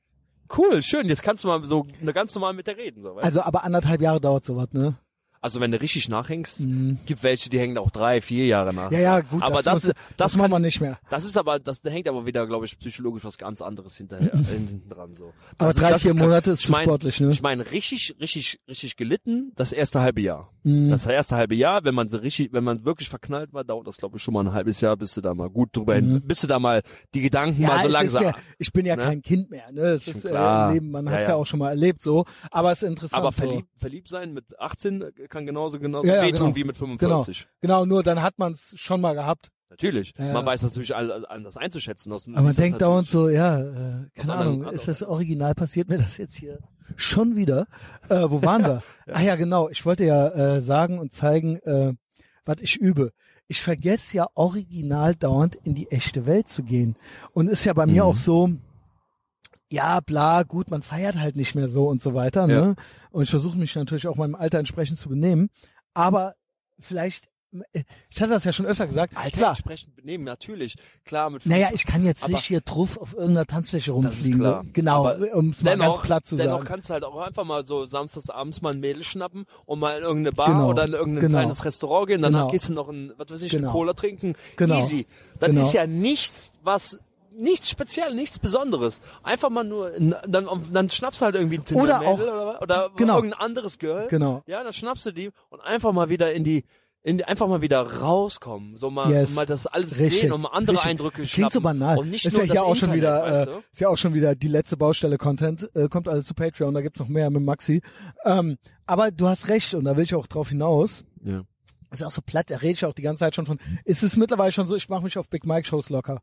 cool, schön, jetzt kannst du mal so eine ganz normal mit der reden, so, weißt? Also aber anderthalb Jahre dauert sowas, ne? Also wenn du richtig nachhängst, Mhm. gibt welche, die hängen auch drei, vier Jahre nach. Ja, ja, gut. Aber das, muss, das, das machen wir nicht mehr. das ist aber, das hängt aber wieder, glaube ich, psychologisch was ganz anderes hinterher, hinten dran, so. Aber Das- drei, das vier Monate ist ich mein- sportlich, ne? Ich meine, richtig, richtig, richtig gelitten, das erste halbe Jahr. Mhm. Das erste halbe Jahr, wenn man so richtig, wenn man wirklich verknallt war, dauert das, glaube ich, schon mal ein halbes Jahr, bis du da mal gut drüber hin, bis du da mal die Gedanken mal so Mhm. langsam. Ja, ich bin ja ne? kein Kind mehr, ne? Schon ist äh, Leben, man Ja, hat's ja. ja. auch schon mal erlebt, so. Aber es ist interessant. aber so. verliebt, verliebt sein mit 18 kann genauso genauso Ja, ja, wehtun genau. wie mit Genau, 45. genau, nur dann hat man es schon mal gehabt. Natürlich. Ja, ja. Man weiß das natürlich anders einzuschätzen. Das, Aber man denkt dauernd so, ja, äh, keine Aus anderen- Ahnung, ist das original, passiert mir das jetzt hier schon wieder? Äh, wo waren wir? Ah ja, genau, ich wollte ja äh, sagen und zeigen, äh, was ich übe. Ich vergesse ja original dauernd in die echte Welt zu gehen. Und ist ja bei mir Mhm. auch so, ja, bla, gut, man feiert halt nicht mehr so und so weiter. Ne? Und ich versuche mich natürlich auch meinem Alter entsprechend zu benehmen. Aber vielleicht, äh, ich hatte das ja schon öfter gesagt, Alter, klar, entsprechend benehmen, natürlich. Klar, mit naja, ich kann jetzt nicht hier drauf auf irgendeiner Tanzfläche Das ist rumfliegen. klar. so. Genau, um es mal ganz dennoch, platt zu dennoch sagen. kannst du halt auch einfach mal so samstags abends mal ein Mädel schnappen und mal in irgendeine Bar Genau, oder in irgendein genau. kleines Restaurant gehen, danach Genau. gehst du noch ein, was weiß ich, Genau. eine Cola trinken. Genau. Easy. Dann Genau. ist ja nichts, was nichts speziell, nichts Besonderes. Einfach mal nur, dann, dann schnappst du halt irgendwie ein Tinder Oder auch- oder, oder genau. irgendein anderes Girl. Genau. Ja, dann schnappst du die und einfach mal wieder in die, in die, einfach mal wieder rauskommen, so mal, Yes. mal das alles Richtig, sehen und mal andere richtig. Eindrücke Das Klingt so schnappen. banal. Und nicht ist nur ja hier das auch schon Internet, wieder, weißt äh, du? ist ja auch schon wieder die letzte Baustelle Content, äh, kommt alle zu Patreon, da gibt's noch mehr mit Maxi. Ähm, aber du hast recht und da will ich auch drauf hinaus. Ja. ist auch so platt, da rede ich auch die ganze Zeit schon von. Ist es mittlerweile schon so, ich mache mich auf Big Mike Shows locker.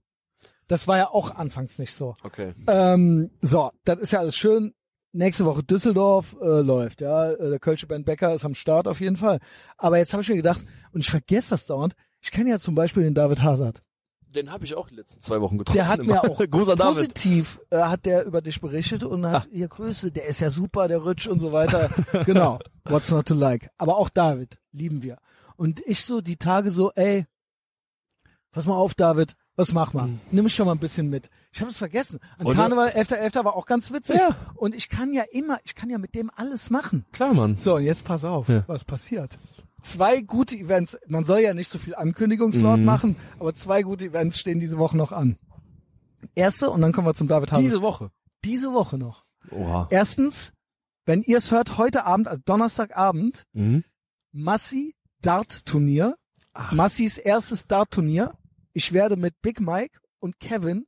Das war ja auch anfangs nicht so. Okay. Ähm, so, das ist ja alles schön. Nächste Woche Düsseldorf äh, läuft, ja. Äh, Der Kölsche Band Becker ist am Start auf jeden Fall. Aber jetzt habe ich mir gedacht, und ich vergesse das dauernd, ich kenne ja zum Beispiel den David Hazard. Den habe ich auch die letzten zwei Wochen getroffen. Der hat mir auch Großer positiv äh, hat der über dich berichtet und hat hier Grüße, der ist ja super, der Rutsch und so weiter. genau. What's not to like. Aber auch David lieben wir. Und ich so die Tage so, ey, pass mal auf, David, was mach mal? Mhm. Nimm schon mal ein bisschen mit. Ich habe es vergessen. An Oder? Karneval 11.11. war auch ganz witzig. Ja. Und ich kann ja immer, ich kann ja mit dem alles machen. Klar, Mann. So, und jetzt pass auf, Ja. was passiert. Zwei gute Events, man soll ja nicht so viel Ankündigungslord Mhm. machen, aber zwei gute Events stehen diese Woche noch an. Erste, und dann kommen wir zum David Hase. Diese Woche. diese Woche noch. Oha. Erstens, wenn ihr es hört, heute Abend, also Donnerstagabend, Mhm. Massi Dart Turnier. Massis erstes Dart Turnier. Ich werde mit Big Mike und Kevin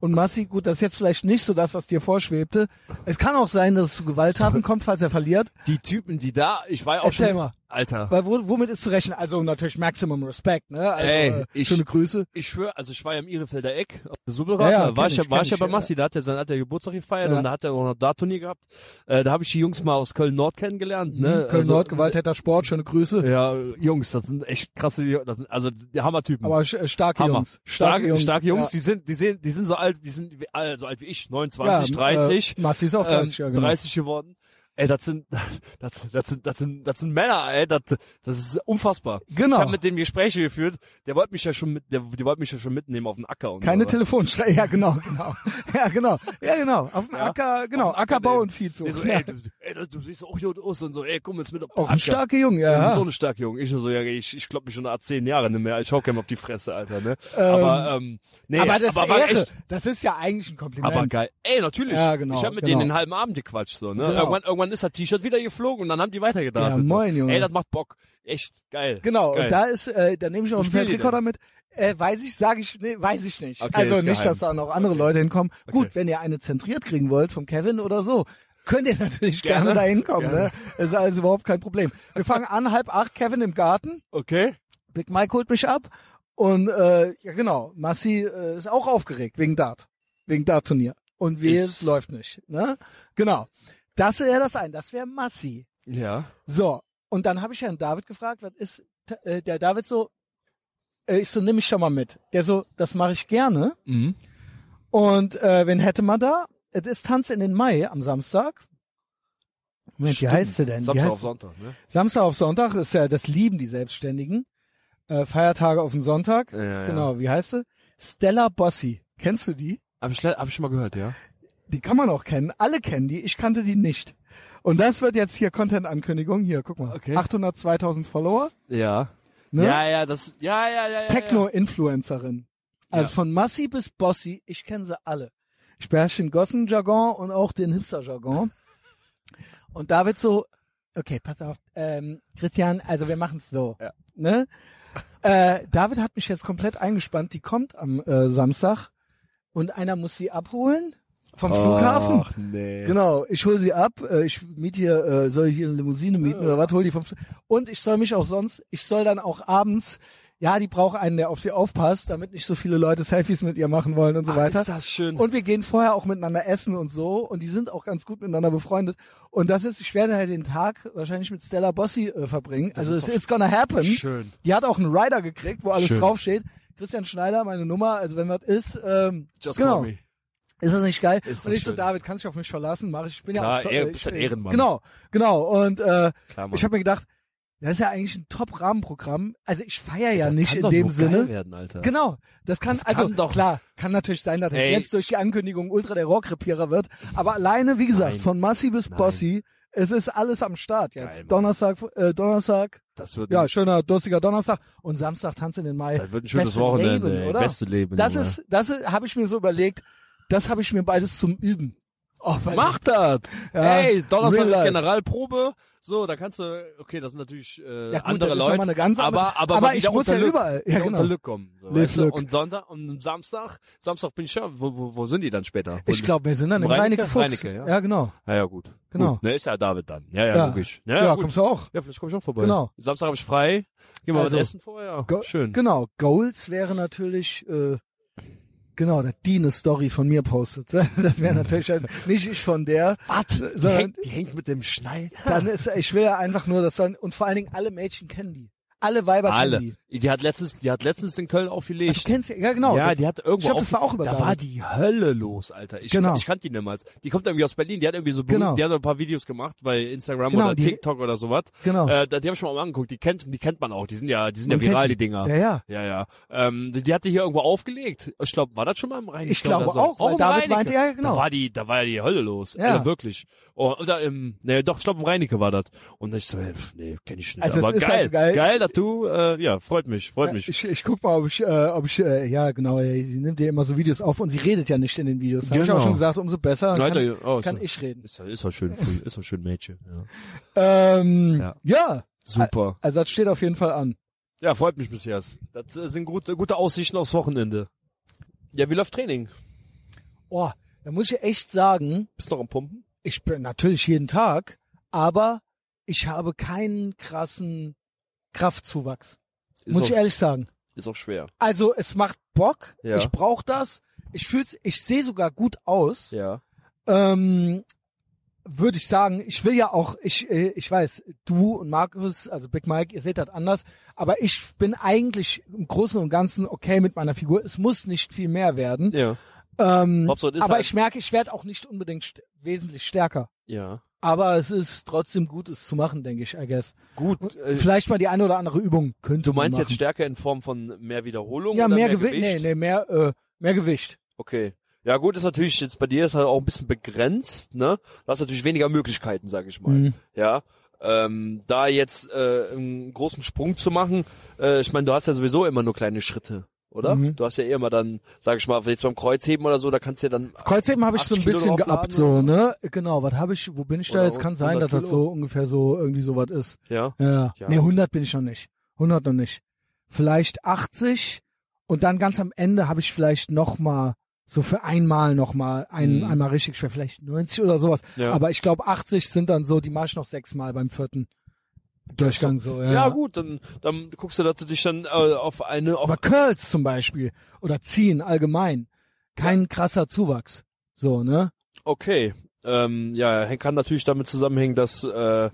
und Massi, gut, das ist jetzt vielleicht nicht so das, was dir vorschwebte. Es kann auch sein, dass es zu Gewalttaten kommt, falls er verliert. Die Typen, die da, ich war ja auch Erzähl schon, mal. Alter. Weil wo, womit ist zu rechnen? Also natürlich Maximum Respect, ne? Also, Ey, äh, ich- schöne Grüße. Ich schwöre, also ich war ja im Ihrefelder Eck auf der Subelrad, Ja, ja, da war ich, ja, ich, war ich ja bei. Massi, da hat er sein, hat er Geburtstag gefeiert Ja. und da hat er auch noch Dart-Turnier gehabt. Äh, da habe ich die Jungs mal aus Köln-Nord kennengelernt, ne? Köln Also, Nord, Gewalttäter Sport, schöne Grüße. Ja, Jungs, das sind echt krasse, das sind, also die Hammertypen. Aber äh, starke Hammer. Jungs. Starke, starke Jungs, Ja. die sind, die sind, die sind so alt, die sind so alt wie ich, 29, Ja, 30. Äh, Massi ist auch 30, ähm, ja, genau. 30 geworden. Ey, das sind, das, das sind, das sind, das sind Männer, ey, das, das ist unfassbar. Genau. Ich habe mit dem Gespräche geführt, der wollte mich ja schon mit, der, die wollten mich ja schon mitnehmen auf den Acker und Keine so. Telefonstrecke, ja genau, genau. Ja, genau. Ja, genau. Auf dem Ja. Acker, genau, Acker Ackerbau nehmen. und Viehzucht. So, ja. ey, du, ey, du, siehst auch gut aus und so, ey, komm jetzt mit auf den Auch ein Acker. starker Junge, ja. So eine starke Junge. Ich so, ja, ich, ich glaube mich schon nach zehn Jahren nicht mehr. Ich hau keinem auf die Fresse, Alter, ne? aber, ähm, nee, aber das aber war Ehre, echt, das ist ja eigentlich ein Kompliment. aber geil. Ey, natürlich. Ja, genau, Ich habe mit genau. denen den halben Abend gequatscht, so, ne? Genau. Irgendwann, irgendwann ist das T-Shirt wieder geflogen und dann haben die weitergedacht. Ja, moin, Junge. Ey, das macht Bock. Echt geil. Genau, geil. und da ist, äh, da nehme ich auch einen Feldrekorder mit. Äh, weiß ich, sage ich, nee, weiß ich nicht. Okay, also nicht, geheim. dass da noch andere Okay. Leute hinkommen. Gut, Okay. wenn ihr eine zentriert kriegen wollt vom Kevin oder so, könnt ihr natürlich gerne, Gerne. da hinkommen. Ne? Das ist also überhaupt kein Problem. Wir fangen an, halb acht, Kevin im Garten. Okay. Big Mike holt mich ab. Und äh, ja genau, Massi äh, ist auch aufgeregt wegen Dart. Wegen Dart-Turnier. Und wie es läuft nicht. Ne? Genau. Das wäre das ein, das wäre Massi. Ja. So, und dann habe ich Herrn David gefragt, was ist äh, der David so, äh, ich so, nimm mich schon mal mit. Der so, das mache ich gerne. Mhm. Und äh, wen hätte man da? Es ist Tanz in den Mai am Samstag. Moment, wie heißt sie denn? Samstag heißt auf Sonntag, ne? Samstag auf Sonntag ist ja, das lieben die Selbstständigen. Äh, Feiertage auf den Sonntag. Ja, ja. Genau, wie heißt sie? Stella Bossi. Kennst du die? Hab ich, hab ich schon mal gehört, ja. Die kann man auch kennen. Alle kennen die. Ich kannte die nicht. Und das wird jetzt hier Content-Ankündigung. Hier, guck mal. Okay. 800, 2000 Follower. Ja. Ne? Ja, ja, das, ja, ja, ja, ja. Techno-Influencerin. Also Ja. von Massi bis Bossi, ich kenne sie alle. Ich beherrsche den Gossen-Jargon und auch den Hipster-Jargon. Und da wird so, okay, pass auf, ähm, Christian, also wir machen es so. Ja. Ne? Äh, David hat mich jetzt komplett eingespannt. Die kommt am äh, Samstag und einer muss sie abholen vom Flughafen. Ach, nee. Genau, ich hole sie ab, äh, ich miete hier, äh, soll ich hier eine Limousine mieten oder was, hol die vom Fl- Und ich soll mich auch sonst, ich soll dann auch abends, ja, die braucht einen, der auf sie aufpasst, damit nicht so viele Leute Selfies mit ihr machen wollen und so Ach, weiter. ist das schön. Und wir gehen vorher auch miteinander essen und so und die sind auch ganz gut miteinander befreundet. Und das ist, ich werde halt den Tag wahrscheinlich mit Stella Bossi äh, verbringen. also es doch it's gonna happen. schön. Die hat auch einen Rider gekriegt, wo alles Schön. draufsteht. Christian Schneider, meine Nummer, also wenn was ist, ähm, Just genau. call me. Ist das nicht geil? Ist und ich so, schön. David, kannst du dich auf mich verlassen? Mach ich. Ich bin ja Klar, auch so, Ehr- ich, Ehrenmann. Genau, genau. Und äh, Klar, ich habe mir gedacht, das ist ja eigentlich ein Top-Rahmenprogramm. Also ich feiere ja Das nicht in dem Sinne. werden, Alter. Genau, das kann, Das also kann doch- klar, kann natürlich sein, dass er Ey. jetzt durch die Ankündigung Ultra der Rockrepierer wird. Aber alleine, wie gesagt, Nein. von Massi bis Nein. Bossi, es ist alles am Start jetzt. Geil. Donnerstag, äh, Donnerstag, Das wird, ja, schöner, durstiger Donnerstag und Samstag Tanz in den Mai. das wird ein schönes Beste Wochenende, Leben, ey. oder? Beste Leben. Das Junge. ist, das habe ich mir so überlegt, das habe ich mir beides zum Üben. Oh, Mach das! Ja, Ey, Donnerstag ist. Generalprobe. So, da kannst du, okay, das sind natürlich äh, Ja, gut, andere Leute. aber, aber, aber mal ich muss ja Glück- überall. Ja, genau. unter Glück kommen. So, weißt du? Und Sonntag, und Samstag, Samstag bin ich ja, wo, wo, wo sind die dann später? Ich glaube, wir sind dann im Reinecke? Reinecke Fuchs. Reinecke, ja. ja, genau. Ja, ja, gut. Genau. Gut, ne, ist ja David dann. Ja, ja, Ja. logisch. Ja, Ja, kommst du auch. Ja, vielleicht komme ich auch vorbei. Genau. Samstag habe ich frei. Gehen wir Also, was essen vorher. Schön. Genau. Goals wäre natürlich, äh, genau, dass die eine Story von mir postet. Das wäre natürlich halt nicht ich von der. Warte, die, hängt, die hängt mit dem Schneider. Dann ist, ich will ja einfach nur, dass dann, und vor allen Dingen alle Mädchen kennen die. Alle Weiber Alle. kennen die. Die hat letztens, die hat letztens in Köln Du aufgelegt. kennst ja, ja genau. ja, Das- die hat irgendwo ich glaub, das war auch Da übergabelt. war die Hölle los, Alter. Ich, Genau. ich kannte die niemals. Die kommt irgendwie aus Berlin. Die hat irgendwie so, Genau. die hat ein paar Videos gemacht bei Instagram Genau, oder die- TikTok oder sowas. Genau. Äh, da- die habe ich schon mal angeguckt. Die kennt, die kennt man auch. Die sind ja, die sind Man ja viral, die Dinger. Ja, ja. Ja, ja. Ähm, die, die hatte hier irgendwo aufgelegt. Ich glaube, war das schon mal im Rhein? Ich glaube so. auch, weil im David meinte, ja, genau. Da war die, da war ja die Hölle los. Ja. Ja. wirklich. Oh, oder im, nee, doch, ich glaube im Rheinecke war das. Und ich so, nee, kenn ich nicht. Also, Aber ist geil, halt geil. geil, dass du, äh, ja, freut mich, freut Ja, mich. Ich, ich guck mal, ob ich, äh, ob ich, äh, ja genau, sie nimmt ja immer so Videos auf und sie redet ja nicht in den Videos. Hab ich Genau. auch schon gesagt, umso besser dann Alter, kann, oh, kann doch- ich reden. Ist ja, ist doch schön, früh, ist doch schön Mädchen. Ja. Ähm, Ja. ja. Super. also das steht auf jeden Fall an. Ja, freut mich bisher. Das äh, sind gute, gute Aussichten aufs Wochenende. Ja, wie läuft Training? Oh, da muss ich echt sagen, Bist du noch am Pumpen? ich bin natürlich jeden Tag, aber ich habe keinen krassen Kraftzuwachs. Ist muss auch, ich ehrlich sagen. ist auch schwer. Also es macht Bock, Ja. ich brauche das, ich fühl's, ich sehe sogar gut aus. Ja. Ähm, würde ich sagen, ich will ja auch, ich, äh, ich weiß, du und Markus, also Big Mike, ihr seht das anders, aber ich bin eigentlich im Großen und Ganzen okay mit meiner Figur. Es muss nicht viel mehr werden. Ja. Ähm, Hauptsache, aber halt- ich merke, ich werde auch nicht unbedingt st wesentlich stärker. Ja. Aber es ist trotzdem gut, es zu machen, denke ich, I guess. Gut. Äh, Vielleicht mal die eine oder andere Übung könnte du meinst man jetzt stärker in Form von mehr Wiederholung Ja, oder mehr, mehr Gewicht. Nee, nee, mehr, äh, mehr Gewicht. Okay. Ja, gut, ist natürlich jetzt bei dir ist halt auch ein bisschen begrenzt, ne? Du hast natürlich weniger Möglichkeiten, sag ich mal. Mhm. Ja. Ähm, da jetzt äh, einen großen Sprung zu machen, äh, ich meine, du hast ja sowieso immer nur kleine Schritte, oder? Mhm. Du hast ja eh immer dann, sag ich mal, jetzt beim Kreuzheben oder so, da kannst du ja dann Kreuzheben habe ich so 80 ein Kilo bisschen geabt, so, ne? Genau, was habe ich, wo bin ich da Oder jetzt? Kann sein, dass 100 das Kilo. so ungefähr so irgendwie so was ist. ja. Ja. Ja. Nee, 100 bin ich noch nicht. 100 noch nicht. Vielleicht 80 und dann ganz am Ende habe ich vielleicht noch mal so für einmal noch mal ein, Mhm. einmal richtig schwer, vielleicht 90 oder sowas. Ja. Aber ich glaube 80 sind dann so, die mache ich noch sechsmal beim vierten Durchgang so. Ja, Ja, gut, dann, dann guckst du, dass du dich dann äh, auf eine, auf Aber Curls zum Beispiel oder ziehen allgemein, kein krasser Zuwachs. So, ne? Okay. Ähm, ja, kann natürlich damit zusammenhängen, dass äh,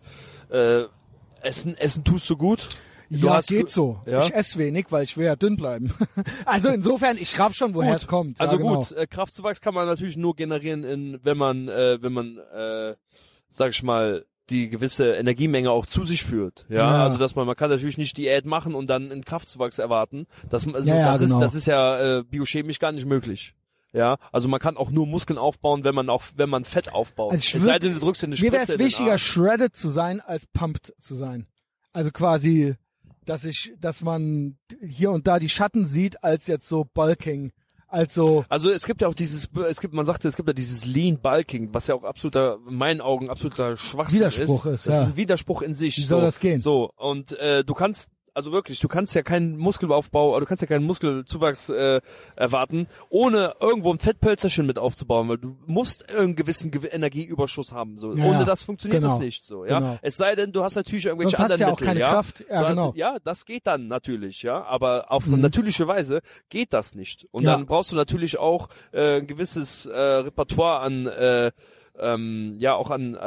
äh, Essen, Essen tust du gut. Du ja, geht ge- so. Ja? Ich esse wenig, weil ich will ja dünn bleiben. also insofern, ich raff schon, woher Gut. es kommt. Also ja, genau. gut, äh, Kraftzuwachs kann man natürlich nur generieren, in, wenn man, äh, wenn man, äh, sag ich mal, die gewisse Energiemenge auch zu sich führt. Ja, Ja. also dass man, man kann natürlich nicht Diät machen und dann einen Kraftzuwachs erwarten. Das, also, Ja, ja, das genau. ist, das ist ja äh, biochemisch gar nicht möglich. Ja, also man kann auch nur Muskeln aufbauen, wenn man auch, wenn man Fett aufbaut. Also es würd- sei denn, du drückst eine Mir wäre es wichtiger, shredded zu sein, als pumped zu sein. Also quasi, dass ich, dass man hier und da die Schatten sieht, als jetzt so bulking. Also, Also es gibt ja auch dieses, es gibt, man sagte, es gibt ja dieses Lean Bulking, was ja auch absoluter, in meinen Augen absoluter Schwachsinn Widerspruch ist. ist, Das ja. ist ein Widerspruch in sich. Wie so. soll das gehen? So und äh, du kannst, also wirklich, du kannst ja keinen Muskelaufbau, du kannst ja keinen Muskelzuwachs äh, erwarten, ohne irgendwo ein Fettpölzerchen mit aufzubauen, weil du musst einen gewissen Gew Energieüberschuss haben. So, Ja, ohne das funktioniert genau. das nicht. So, ja. Genau. Es sei denn, du hast natürlich irgendwelche sonst anderen ja Mittel, keine ja. Kraft. Ja, Du hast- genau. Ja, das geht dann natürlich, ja, aber auf Mhm. natürliche Weise geht das nicht. Und Ja. dann brauchst du natürlich auch äh, ein gewisses äh, Repertoire an äh, ähm, ja auch an, äh,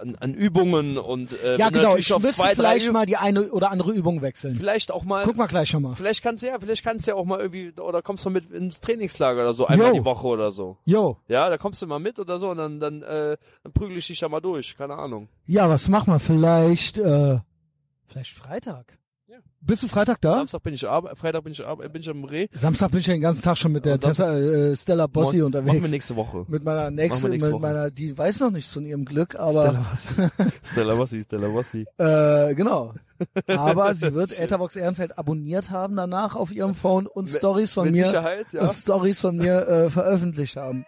an, an Übungen und äh, Ja, genau. Ich auf müsste zwei, vielleicht mal die eine oder andere Übung wechseln. vielleicht auch mal Guck mal gleich schon mal. vielleicht kannst du ja vielleicht kannst du ja auch mal irgendwie oder kommst du mit ins Trainingslager oder so einmal Jo. die Woche oder so Jo. ja da kommst du mal mit oder so und dann dann äh, dann prügel ich dich da mal durch keine Ahnung Ja, was machen wir? Vielleicht, äh, vielleicht Freitag. Ja. Bist du Freitag da? Samstag bin ich Freitag bin ich bin ich am Reh Samstag bin ich den ganzen Tag schon mit der Tessa, äh, Stella Bossi Machen unterwegs. wir nächste Woche Mit meiner Machen nächsten, mit Woche. meiner, die weiß noch nichts von ihrem Glück, aber Stella Wassi Stella Wassi Stella Wassi äh, genau. Aber sie wird Etherbox Ehrenfeld abonniert haben danach auf ihrem Phone und Stories von mit mir Sicherheit ja und Stories von mir äh, veröffentlicht haben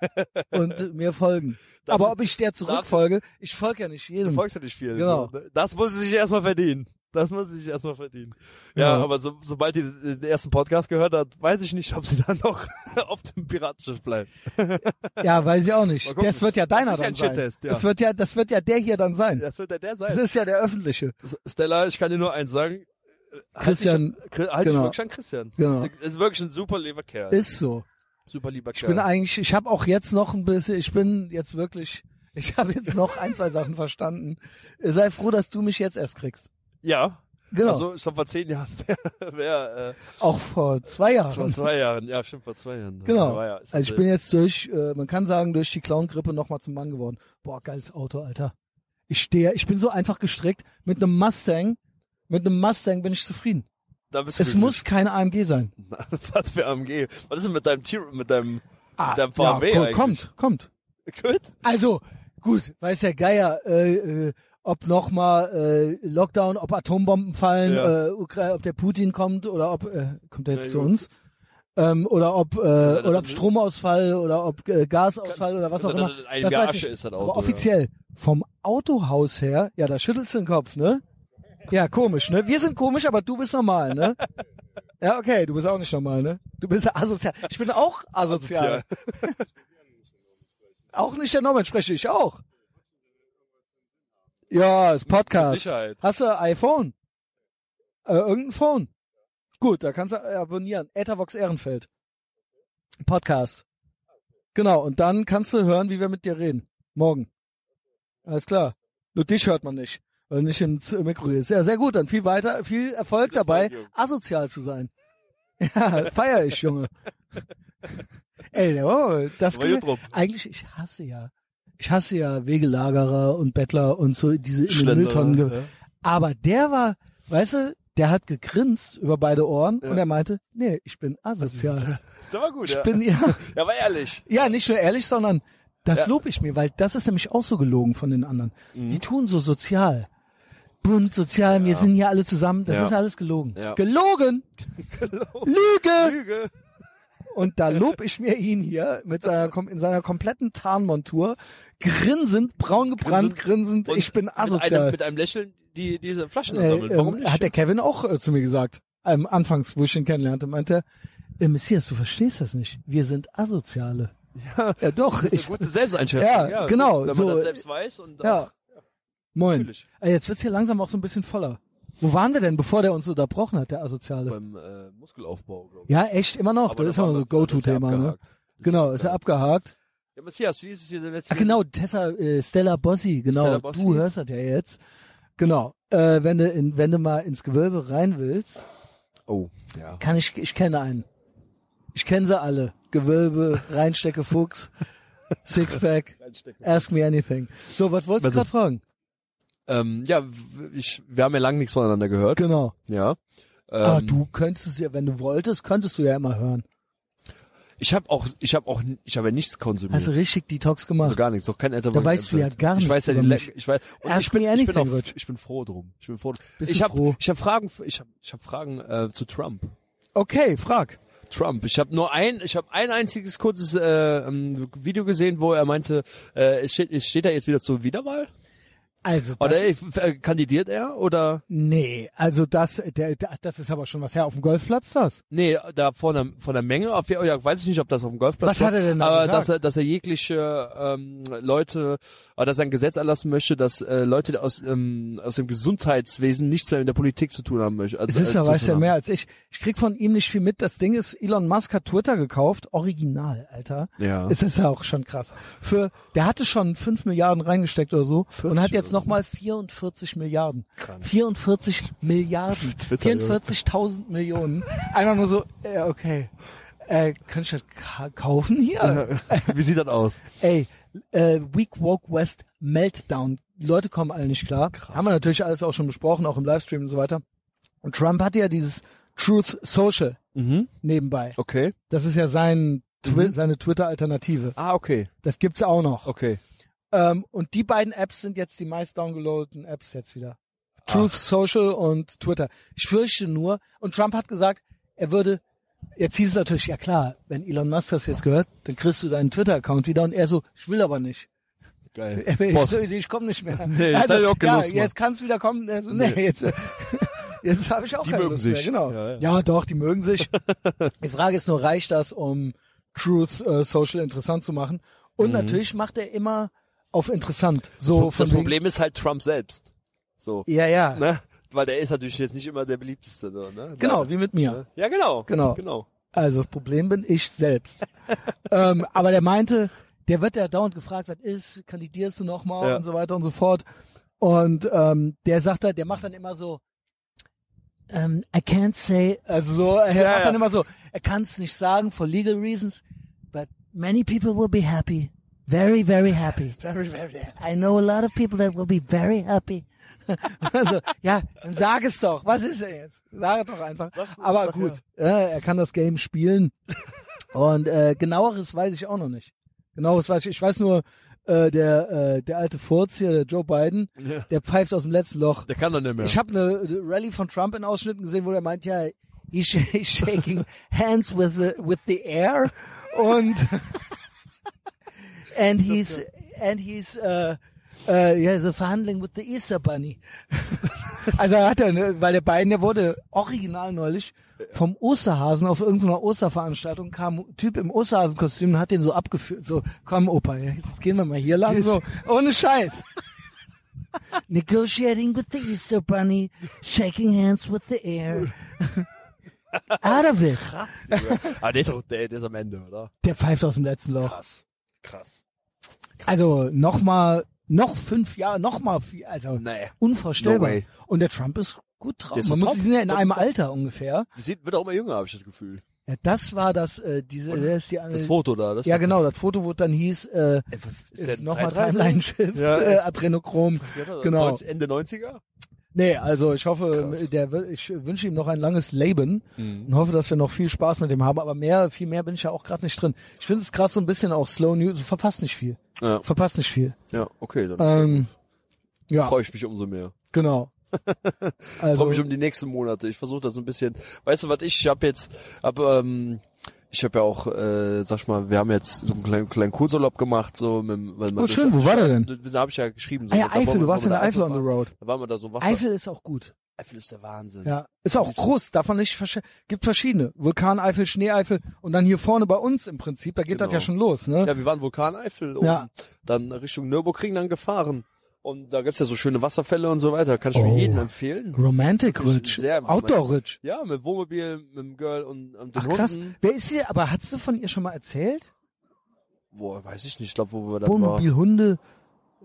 und mir folgen. Das- aber ob ich der zurückfolge, ich folge ja nicht Du jedem. folgst ja nicht viel. Genau. Ne? Das muss sie sich erstmal verdienen. Das muss sie sich erstmal verdienen. Ja, Ja. aber so, sobald die den ersten Podcast gehört hat, weiß ich nicht, ob sie dann noch auf dem Piratenschiff bleibt. Ja, weiß ich auch nicht. Das wird ja deiner Das ist ja dann ein sein. Ja. Das wird ja, das wird ja der hier dann sein. Das wird ja der Das sein. ist ja der öffentliche. Stella, ich kann dir nur eins sagen. Halt Christian, dich, halt dich genau. wirklich an Christian. Genau. Ist wirklich ein super lieber Kerl. Ist so. super lieber Ich Kerl. bin eigentlich, ich habe auch jetzt noch ein bisschen, ich bin jetzt wirklich, ich habe jetzt noch ein, zwei Sachen verstanden. Sei froh, dass du mich jetzt erst kriegst. Ja. Genau. Also, ich glaube, vor zehn Jahren wäre wär, äh, Auch vor zwei Jahren. vor zwei Jahren. Ja, stimmt, vor zwei Jahren. Genau. Ja, Also ich bin jetzt durch, äh, man kann sagen, durch die Clown-Grippe nochmal zum Mann geworden. Boah, geiles Auto, Alter. Ich stehe, ich bin so einfach gestrickt. Mit einem Mustang, mit einem Mustang bin ich zufrieden. da bist du Es glücklich. muss kein AMG sein. Was für AMG? Was ist denn mit deinem Tier, mit deinem, Ah, mit deinem ja, VW ko- eigentlich? kommt, kommt. Gut. Also, gut, weiß der Geier, äh, äh, ob nochmal äh, Lockdown, ob Atombomben fallen, Ja. äh, Ukra ob der Putin kommt oder ob, äh, kommt er jetzt Na zu gut. uns? Ähm, oder ob, äh, oder ob Stromausfall oder ob äh, Gasausfall oder was auch immer. das weiß ich. ist, das Aber Auto, offiziell, vom Autohaus her, ja, da schüttelst du den Kopf, ne? Ja, komisch, ne? Wir sind komisch, aber du bist normal, ne? Ja, okay, du bist auch nicht normal, ne? Du bist asozial. Ich bin auch asozial. Auch nicht der Norman, spreche ich auch. Ja, ist Podcast. Mit Sicherheit. Hast du iPhone? Äh, irgendein Phone? Gut, da kannst du abonnieren. Ethervox Ehrenfeld. Podcast. Genau, und dann kannst du hören, wie wir mit dir reden. Morgen. Alles klar. Nur dich hört man nicht, weil nicht ins Mikro redest. Ja, sehr gut, dann viel weiter, viel Erfolg dabei, Junge. asozial zu sein. Ja, feier ich, Junge. Ey, oh, das drum. eigentlich, ich hasse ja, ich hasse ja Wegelagerer und Bettler und so diese in den Mülltonnen. ja. Aber der war, weißt du, der hat gegrinst über beide Ohren Ja. und er meinte, nee, ich bin asozial. Der war gut, Ich ja. bin ja, Ja, war ehrlich. ja nicht nur ehrlich, sondern das Ja. lob ich mir, weil das ist nämlich auch so gelogen von den anderen. Mhm. Die tun so sozial. Bunt, sozial, wir sind hier alle zusammen. Das Ja. ist alles gelogen. Ja. Gelogen! Lüge! Lüge. Und da lob ich mir ihn hier mit seiner, in seiner kompletten Tarnmontur, grinsend, braun gebrannt, grinsend, Und ich bin Mit einem, asozial. mit einem Lächeln die diese Flaschen Äh, sammeln. Warum ähm, nicht? hat der Kevin auch äh, zu mir gesagt, ähm, anfangs, wo ich ihn kennenlernte, meinte er, äh, Messias, du verstehst das nicht. Wir sind Asoziale. Ja, Ja, doch. das ist Ich, eine gute Selbsteinschätzung. Ja, genau, Wenn man so, das selbst weiß und ja. Moin. Natürlich. Äh, jetzt wird's hier langsam auch so ein bisschen voller. Wo waren wir denn, bevor der uns unterbrochen hat, der Asoziale? beim äh, Muskelaufbau, glaube ich. Ja, echt, immer noch. Aber das ist immer so ja Go-To-Thema, ne? Genau, ist ja abgehakt. Ja, Matthias, wie ist es hier der letzte Ach genau, Tessa, äh, Stella Bossi, genau. Stella Bossi. Du hörst das ja jetzt. Genau. Äh, wenn du in, wenn du mal ins Gewölbe rein willst, Oh, ja. kann ich, ich kenne einen. Ich kenne sie alle. Gewölbe, Reinstecke Fuchs, Sixpack, ask me anything. So, was wolltest du Also- gerade fragen? Ähm, ja, ich, wir haben ja lange nichts voneinander gehört. Genau. Ja. Ähm, Aber du könntest es ja, wenn du wolltest, könntest du ja immer hören. Ich habe auch, ich habe auch, ich habe ja nichts konsumiert. Hast du richtig Detox gemacht? also gar nichts, doch kein Etherbox. Da weißt du ja gar Ich nichts weiß ja die Le ich weiß, ich bin, ich bin, auch, ich bin froh drum. Ich bin froh. Bist ich habe, ich habe Fragen, ich habe, ich habe Fragen äh, zu Trump. Okay, frag. Trump. Ich habe nur ein, ich habe ein einziges kurzes äh, ähm, Video gesehen, wo er meinte, äh, es steht, es steht er jetzt wieder zur Wiederwahl? Also, das, Oder äh, kandidiert er? Oder nee, also das, der, der, das ist aber schon was her auf dem Golfplatz, das. nee, da von der von der Menge, auf, ja, weiß ich nicht, ob das auf dem Golfplatz Was war, hat er denn da aber gesagt? dass er, dass er jegliche ähm, Leute, oder dass er ein Gesetz erlassen möchte, dass äh, Leute aus ähm, aus dem Gesundheitswesen nichts mehr mit der Politik zu tun haben möchten. Also, Es ist äh, ja, weißt tun ja mehr als ich. Ich krieg von ihm nicht viel mit. Das Ding ist, Elon Musk hat Twitter gekauft. Original, Alter. Ja. Es ist ja auch schon krass. Für, der hatte schon 5 Milliarden reingesteckt oder so 40 und hat jetzt nochmal 44 Milliarden. Krank. 44 Milliarden. Twitter, 44.000 Millionen. Einfach nur so, äh, okay. Äh, kann ich das ka kaufen hier? Wie sieht das aus? Ey, äh, Week Walk West Meltdown. Die Leute kommen alle nicht klar. Haben wir natürlich alles auch schon besprochen, auch im Livestream und so weiter. Und Trump hatte ja dieses Truth Social Mhm. nebenbei. Okay. Das ist ja sein Twi Mhm. seine Twitter-Alternative. Ah, okay. Das gibt's auch noch. Okay. Ähm, und die beiden Apps sind jetzt die meist downgeloadeten Apps jetzt wieder. Truth Social und Twitter. Ich fürchte nur, und Trump hat gesagt, er würde, jetzt hieß es natürlich, ja klar, wenn Elon Musk das jetzt gehört, dann kriegst du deinen Twitter-Account wieder und er so, ich will aber nicht. Geil. Ich, ich, ich komme nicht mehr. Nee, also, ich auch keine ja, jetzt kannst du wieder kommen. Er so, nee, Nee. jetzt, jetzt habe ich auch Die keine mögen Lust sich. mehr. Genau. Ja, Ja, ja. doch, die mögen sich. die Frage ist nur, reicht das, um Truth äh, Social interessant zu machen? Und natürlich macht er immer auf interessant. So das wegen- Problem ist halt Trump selbst. So. Ja, ja. Ne? Weil der ist natürlich jetzt nicht immer der beliebteste. So, ne? Genau, Da- wie mit mir. Ja, genau. Genau. Genau. Also das Problem bin ich selbst. ähm, aber der meinte, der wird ja dauernd gefragt, was ist, kandidierst du nochmal Ja. und so weiter und so fort. Und ähm, der sagt halt, der macht dann immer so, um, I can't say, also so, er Ja, macht ja. dann immer so, er kann es nicht sagen for legal reasons, but many people will be happy. Very, very happy. Very, very. I know a lot of people that will be very happy. also, ja, dann sag es doch. Was ist er jetzt? Sag es doch einfach. Aber gut, ja, er kann das Game spielen. Und äh, genaueres weiß ich auch noch nicht. Genaueres weiß ich. Ich weiß nur, äh, der äh, der alte Furz hier, der Joe Biden, Ja. der pfeift aus dem letzten Loch. Der kann doch nicht mehr. Ich habe eine Rallye von Trump in Ausschnitten gesehen, wo er meint, ja, he's shaking hands with the with the air und and he's and he's uh, uh, yeah, so verhandling with the Easter Bunny. also er hat er, ne, weil der beiden, der wurde original neulich vom Osterhasen auf irgendeiner Osterveranstaltung kam ein Typ im Osterhasenkostüm und hat den so abgeführt, so komm Opa, jetzt gehen wir mal hier lang, so ohne Scheiß. Negotiating with the Easter Bunny, shaking hands with the air. Out of it. ah, der ist auch, der, der ist am Ende, oder? Der pfeift aus dem letzten Loch. Krass. Krass. Also nochmal, noch fünf Jahre, nochmal vier, also Nee. unvorstellbar. No. Und der Trump ist gut drauf. Ist Man muss, die sind ja in einem. Alter ungefähr. Das wird auch immer jünger, habe ich das Gefühl. Ja, das war das, äh, diese, das ist die, Das Foto da, das ja genau, das Foto, wo dann hieß, äh, der nochmal 33? Timeline Shift, Ja, äh? Adrenochrom. Genau. 90 Ende 90er? Nee, also ich hoffe, Krass. der ich wünsche ihm noch ein langes Leben Mhm. und hoffe, dass wir noch viel Spaß mit dem haben. Aber mehr, viel mehr bin ich ja auch gerade nicht drin. Ich finde es gerade so ein bisschen auch Slow News. Du verpasst nicht viel. Ja, Verpasst nicht viel. ja okay, dann Ähm, ja, freue ich mich umso mehr. genau. freue Also, mich um die nächsten Monate. Ich versuche das so ein bisschen. Weißt du, was ich, ich habe jetzt, hab, ähm, ich habe ja auch, äh, sag ich mal, wir haben jetzt so einen kleinen, kleinen Kurzurlaub gemacht, so mit, weil man Oh, schön, wo war der denn? Da habe ich ja geschrieben. So, ah ja, Eifel, du warst in der Eifel on the road. Da waren wir da so Wasser. Eifel ist auch gut. Eifel ist der Wahnsinn. Ja, ist auch groß, davon nicht versch gibt verschiedene. Vulkaneifel, Schneeeifel und dann hier vorne bei uns im Prinzip, da geht das Genau. ja schon los, ne? Ja, wir waren Vulkaneifel und Ja. dann Richtung Nürburgring dann gefahren. Und da gibt's ja so schöne Wasserfälle und so weiter. Kann ich Oh. für jeden empfehlen. Romantic Ridge, Outdoor Ridge. Ja, mit Wohnmobil, mit dem Girl und, und den Ach krass. Hunden. Wer ist hier, aber hast du von ihr schon mal erzählt? Boah, weiß ich nicht. Ich glaube, wo wir dann Wohnmobil, Hunde, waren.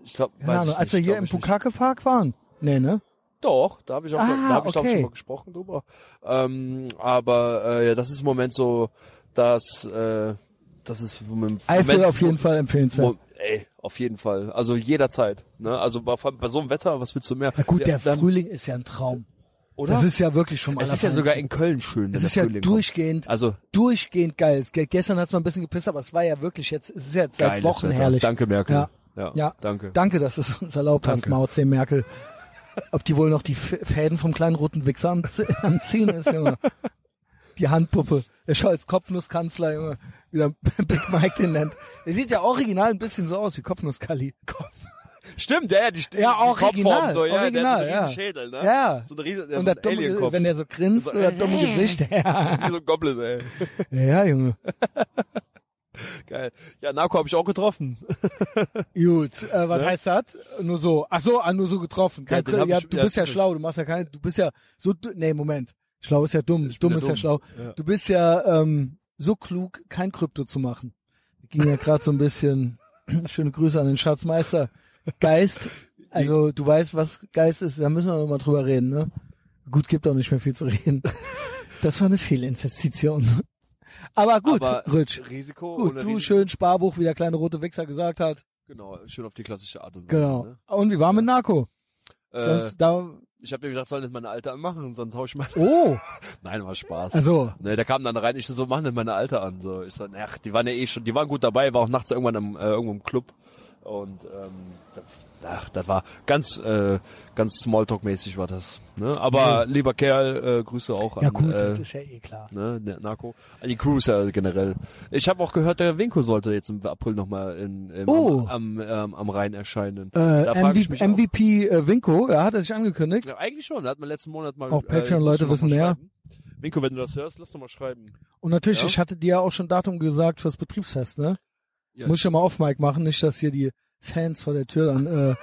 Ich glaube, keine weiß ich als nicht, wir hier im. Pukake Park waren. Nee, ne? Doch, da habe ich auch, Ah, da habe ich okay. schon mal gesprochen drüber. Ähm, aber äh, ja, das ist im Moment so, dass äh, das ist im Moment, Eifel auf jeden Fall empfehlenswert. Ey, auf jeden Fall. Also jederzeit. Ne? Also bei, bei so einem Wetter, was willst du mehr? Na gut, der dann, Frühling ist ja ein Traum. oder? Das ist ja wirklich schon es ist ja sogar in Köln schön. Es ist ja Frühling kommt. durchgehend, Also durchgehend geil. Ge gestern hat es mal ein bisschen gepisst, aber es war ja wirklich jetzt, es ist jetzt seit Wochen Wetter. herrlich. Danke Merkel. Ja. ja, Ja. danke. Danke, dass es uns erlaubt hast, Danke. Mao C. Merkel. Ob die wohl noch die Fäden vom kleinen roten Wichser am Ziehen ist, Junge. Die Handpuppe. Der Scholz Kopfnusskanzler, Junge. Wieder Big Mike den nennt. Der sieht ja original ein bisschen so aus wie Kopfnusskali. Stimmt, ja, ja, die, die, Ja, original, Kopfform so, ja, original, der hat so einen ja. riesen Schädel, ne? Ja. So ein riesen, ja, Und so ein dumme, wenn der so grinst, So, so, das dumme Gesicht. Ja, Wie so ein Goblin, ey. ja Junge. Geil. Ja, Narco habe ich auch getroffen. Gut, äh, was Ne? heißt das? Nur so. Ach so, ah, nur so getroffen. Kein Ja, den ja, ja, du ja, bist ja schlau, du machst ja keine, du bist ja so, nee, Moment. Schlau ist ja dumm, dumm ja ist ja dumm. schlau. Ja. Du bist ja ähm, so klug, kein Krypto zu machen. Ging ja gerade so ein bisschen, schöne Grüße an den Schatzmeister. Geist, also du weißt, was Geist ist, da müssen wir noch mal drüber reden, ne? Gut, gibt auch nicht mehr viel zu reden. Das war eine Fehlinvestition. Aber gut, Aber Rutsch. Risiko. Gut, du Risiko. schön Sparbuch, wie der kleine rote Wichser gesagt hat. Genau, schön auf die klassische Art und Weise. Genau. Ne? Und wie war mit Narco? Äh, Sonst da. Ich habe dir gesagt, soll nicht meine Alte anmachen, sonst hau ich mal. Oh, Nein, war Spaß. also. Ne, der kam dann rein, ich so, mach nicht meine Alte an. So, ich so, ach, die waren ja eh schon, die waren gut dabei, war auch nachts irgendwann im, äh, irgendwo im Club. Und ähm, ach, das war ganz, äh, ganz Smalltalk-mäßig war das. Ne? Aber lieber Kerl, äh, Grüße auch Ja an gut, äh, das ist ja eh klar. ne, Narco. An die Crews ja generell. Ich habe auch gehört, der Winko sollte jetzt im April nochmal in, im, Oh. am, am, ähm, am Rhein erscheinen. Äh, da frage ich MVP, mich auch. MVP äh, Winko, ja, hat er sich angekündigt. Ja, eigentlich schon. Da hat man letzten Monat mal. Auch Patreon-Leute musst du wissen mehr. Winko, wenn du das hörst, lass doch mal schreiben. Und natürlich, Ja. ich hatte dir ja auch schon Datum gesagt fürs Betriebsfest, ne? Ja, Muss ich ja mal auf Mike machen, nicht, dass hier die Fans vor der Tür dann äh,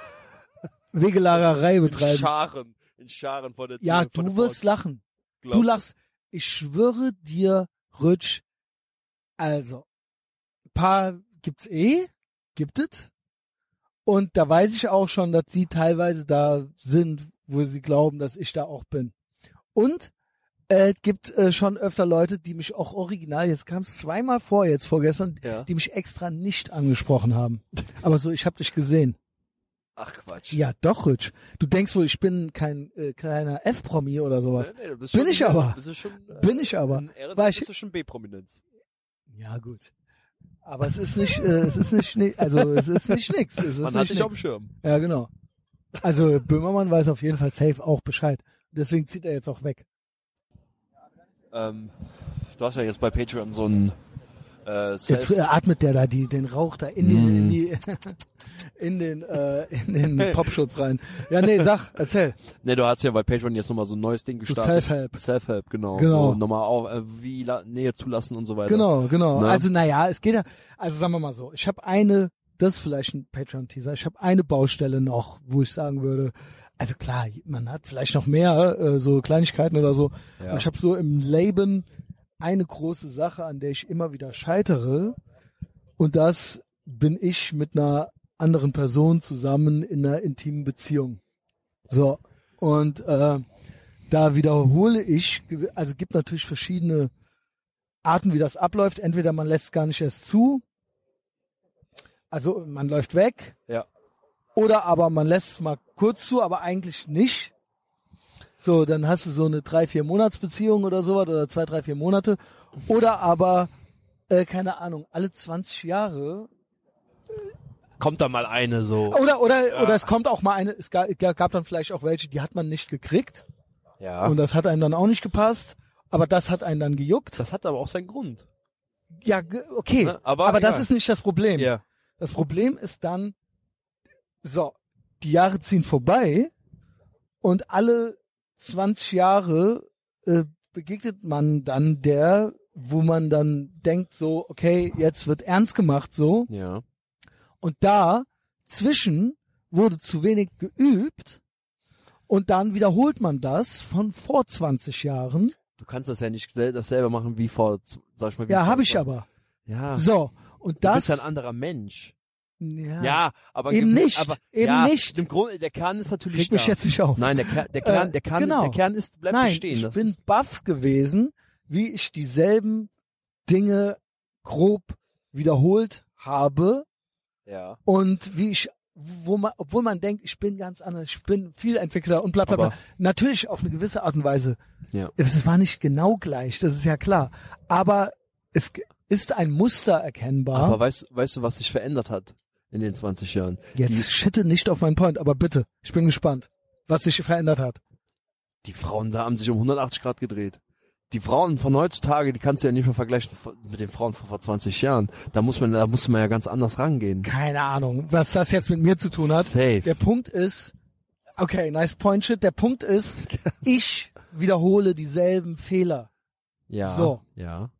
Wegelagerei in betreiben. Scharen. In Scharen vor der Tür. Ja, du wirst lachen. Glaub Du lachst. Ich schwöre dir, Rutsch, also, paar gibt's eh, gibt es. Und da weiß ich auch schon, dass sie teilweise da sind, wo sie glauben, dass ich da auch bin. Und äh, gibt äh, schon öfter Leute, die mich auch original, jetzt kam es zweimal vor, jetzt vorgestern, Ja. die mich extra nicht angesprochen haben. Aber so, ich habe dich gesehen. Ach Quatsch. Ja, doch, Rich. Du denkst wohl, ich bin kein äh, kleiner F-Promi oder sowas. Nee, nee, Bin ich aber. Schon, äh, Bin ich aber. War ich- bist du schon B-Prominenz. Ja, gut. Aber es ist nicht, äh, es ist nicht, ni- also es ist nicht nix. Es ist Man nicht hat dich auf dem. Schirm. Ja, genau. Also Böhmermann weiß auf jeden Fall safe auch Bescheid. Deswegen zieht er jetzt auch weg. Ähm, du hast ja jetzt bei Patreon so ein äh, Jetzt äh, atmet der da die, den Rauch da in den, in die, in den, äh, in den Popschutz rein. Ja, nee, sag, erzähl. Ne, du hast ja bei Patreon jetzt nochmal so ein neues Ding So gestartet. Self-Help. Self-Help, genau. Genau. So nochmal auch, äh, wie la Nähe zulassen und so weiter. Genau, genau. Ne? Also naja, es geht ja, also sagen wir mal so, ich habe eine, das ist vielleicht ein Patreon-Teaser, ich habe eine Baustelle noch, wo ich sagen würde, also klar, man hat vielleicht noch mehr, äh, so Kleinigkeiten oder so, Ja. aber ich habe so im Leben eine große Sache, an der ich immer wieder scheitere und das bin ich mit einer anderen Person zusammen in einer intimen Beziehung. So, und äh, da wiederhole ich, also gibt natürlich verschiedene Arten, wie das abläuft. Entweder man lässt gar nicht erst zu, also man läuft weg, Ja. Oder aber man lässt es mal kurz zu, aber eigentlich nicht. So, dann hast du so eine drei, vier Monatsbeziehung oder sowas oder zwei, drei, vier Monate. Oder aber, äh, keine Ahnung, alle 20 Jahre. Kommt da mal eine so. Oder, oder, oder es kommt auch mal eine, es gab, gab dann vielleicht auch welche, die hat man nicht gekriegt. Ja. Und das hat einem dann auch nicht gepasst. Aber das hat einen dann gejuckt. das hat aber auch seinen Grund. Ja, okay. Ne? Aber aber das ist nicht das Problem. Ja. Das Problem ist dann, so, die Jahre ziehen vorbei und alle 20 Jahre äh, begegnet man dann der, wo man dann denkt so, okay, jetzt wird ernst gemacht so. Ja. Und da zwischen wurde zu wenig geübt und dann wiederholt man das von vor 20 Jahren. Du kannst das ja nicht sel das selber machen wie vor, sag ich mal. Wie Ja, habe ich 20. aber. Ja. So, und du das bist ja ein anderer Mensch. Ja, Ja, aber Eben nicht, Aber, eben ja, nicht. Im Grunde, der Kern ist natürlich reg mich da. jetzt nicht auf. Nein, der, Ker der Kern, Äh, der Kern, genau. der Kern ist bleibt Nein, bestehen. ich Das bin baff gewesen, wie ich dieselben Dinge grob wiederholt habe ja. und wie ich, wo man, obwohl man denkt, ich bin ganz anders, ich bin viel entwickelter und bla bla bla. Aber- Natürlich auf eine gewisse Art und Weise. Ja. Es war nicht genau gleich, das ist ja klar. Aber es ist ein Muster erkennbar. Aber weißt, weißt du, was sich verändert hat in den 20 Jahren? Jetzt schitte nicht auf meinen Point, aber bitte, ich bin gespannt, was sich verändert hat. Die Frauen da haben sich um 180 Grad gedreht. Die Frauen von heutzutage, die kannst du ja nicht mehr vergleichen mit den Frauen von vor 20 Jahren. Da muss man, da muss man ja ganz anders rangehen. Keine Ahnung, was das jetzt mit mir zu tun hat. Safe. Der Punkt ist, okay, nice point shit. Der Punkt ist, ich wiederhole dieselben Fehler, Ja. So. Ja.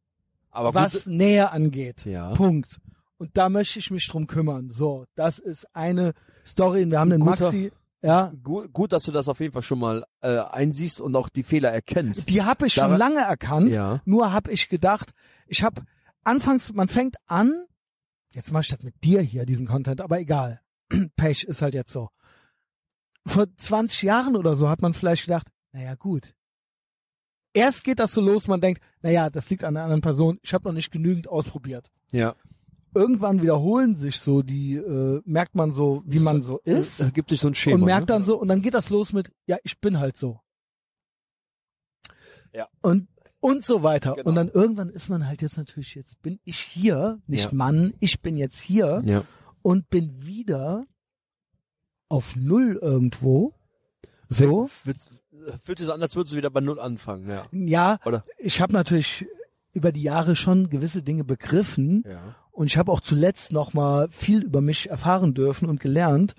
Aber was gut. Nähe angeht. Ja. Punkt. Und da möchte ich mich drum kümmern. So, das ist eine Story. Wir haben den Guter- Maxi, ja, Gut, gut, dass du das auf jeden Fall schon mal äh, einsiehst und auch die Fehler erkennst. die habe ich schon Daran- lange erkannt. Ja. Nur habe ich gedacht, ich habe anfangs, man fängt an, jetzt mach ich das mit dir hier, diesen Content, aber egal. Pech ist halt jetzt so. Vor 20 Jahren oder so hat man vielleicht gedacht, naja gut. Erst geht das so los, man denkt, naja, das liegt an einer anderen Person, ich habe noch nicht genügend ausprobiert. Ja. Irgendwann wiederholen sich so die, äh, merkt man so, wie man so ist Es gibt sich so ein Schema. und merkt ne? dann so, und dann geht das los mit, ja, ich bin halt so. Ja. Und, und so weiter. Genau. Und dann irgendwann ist man halt jetzt natürlich, jetzt bin ich hier, nicht Ja. Mann, ich bin jetzt hier Ja. und bin wieder auf Null irgendwo. So. Fühlt, fühlt sich so an, als würdest du wieder bei Null anfangen, ja. Ja, Oder? ich habe natürlich über die Jahre schon gewisse Dinge begriffen Ja. Und ich habe auch zuletzt noch mal viel über mich erfahren dürfen und gelernt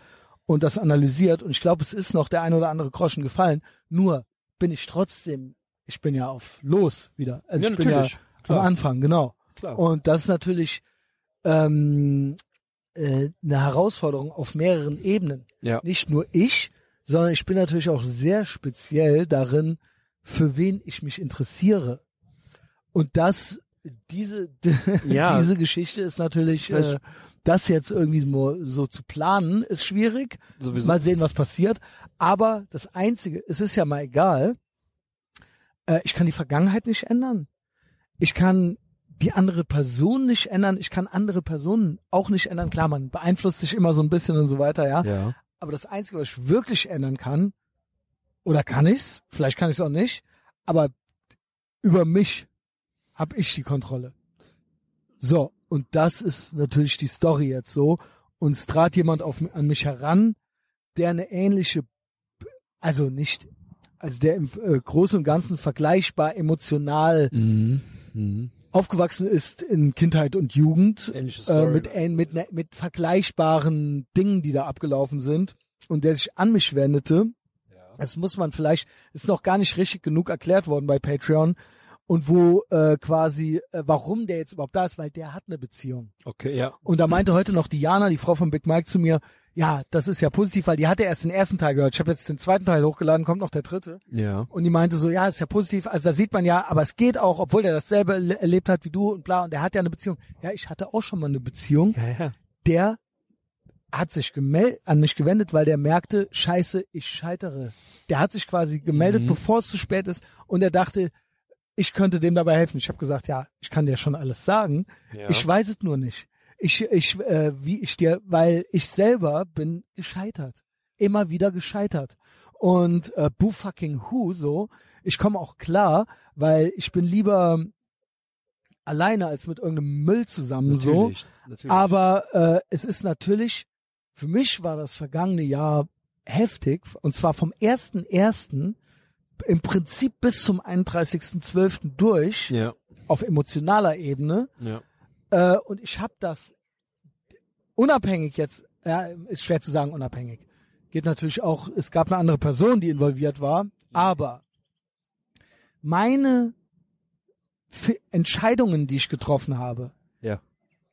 und das analysiert und ich glaube, es ist noch der ein oder andere Groschen gefallen. Nur bin ich trotzdem, ich bin ja auf los wieder. Also Ja, ich bin ja natürlich. am Klar. Anfang, genau. Klar. Und das ist natürlich ähm, äh, eine Herausforderung auf mehreren Ebenen. Ja. Nicht nur ich, sondern ich bin natürlich auch sehr speziell darin, für wen ich mich interessiere. Und das, diese, Ja. diese Geschichte ist natürlich, äh, das jetzt irgendwie so, so zu planen, ist schwierig. Sowieso. Mal sehen, was passiert. Aber das Einzige, es ist ja mal egal. Äh, ich kann die Vergangenheit nicht ändern. Ich kann die andere Person nicht ändern. Ich kann andere Personen auch nicht ändern. Klar, man beeinflusst sich immer so ein bisschen und so weiter, ja. Ja. Aber das Einzige, was ich wirklich ändern kann, oder kann ich's? Vielleicht kann ich's auch nicht. Aber über mich habe ich die Kontrolle. So, und das ist natürlich die Story jetzt so. Und es trat jemand auf, an mich heran, der eine ähnliche, also nicht, also der im äh, Großen und Ganzen vergleichbar emotional Mhm. Mhm. aufgewachsen ist in Kindheit und Jugend äh, Story. mit, ähn- mit, ne- mit vergleichbaren Dingen, die da abgelaufen sind und der sich an mich wendete. Das muss man vielleicht, ist noch gar nicht richtig genug erklärt worden bei Patreon und wo äh, quasi, äh, warum der jetzt überhaupt da ist, weil der hat eine Beziehung. Okay, ja. Und da meinte heute noch Diana, die Frau von Big Mike, zu mir, ja, das ist ja positiv, weil die hatte erst den ersten Teil gehört. Ich habe jetzt den zweiten Teil hochgeladen, kommt noch der dritte. Ja. Und die meinte so, ja, ist ja positiv. Also da sieht man ja, aber es geht auch, obwohl der dasselbe erle- erlebt hat wie du und bla. Und der hat ja eine Beziehung. Ja, ich hatte auch schon mal eine Beziehung. Ja, ja. Der hat sich gemel an mich gewendet, weil der merkte, scheiße, ich scheitere. Der hat sich quasi gemeldet, Mhm. bevor es zu spät ist. Und er dachte, ich könnte dem dabei helfen. Ich habe gesagt, ja, ich kann dir schon alles sagen. ja. Ich weiß es nur nicht. Ich, ich, äh, wie ich dir, weil ich selber bin gescheitert. Immer wieder gescheitert. Und äh, boo fucking who, so. Ich komme auch klar, weil ich bin lieber alleine als mit irgendeinem Müll zusammen, so. natürlich, natürlich. Aber äh, es ist natürlich, für mich war das vergangene Jahr heftig, und zwar vom 1.1. im Prinzip bis zum 31.12. durch, ja, auf emotionaler Ebene. ja. Äh, und ich habe das unabhängig jetzt, ja, ist schwer zu sagen unabhängig. Geht natürlich auch, es gab eine andere Person, die involviert war, aber meine F Entscheidungen, die ich getroffen habe, Ja.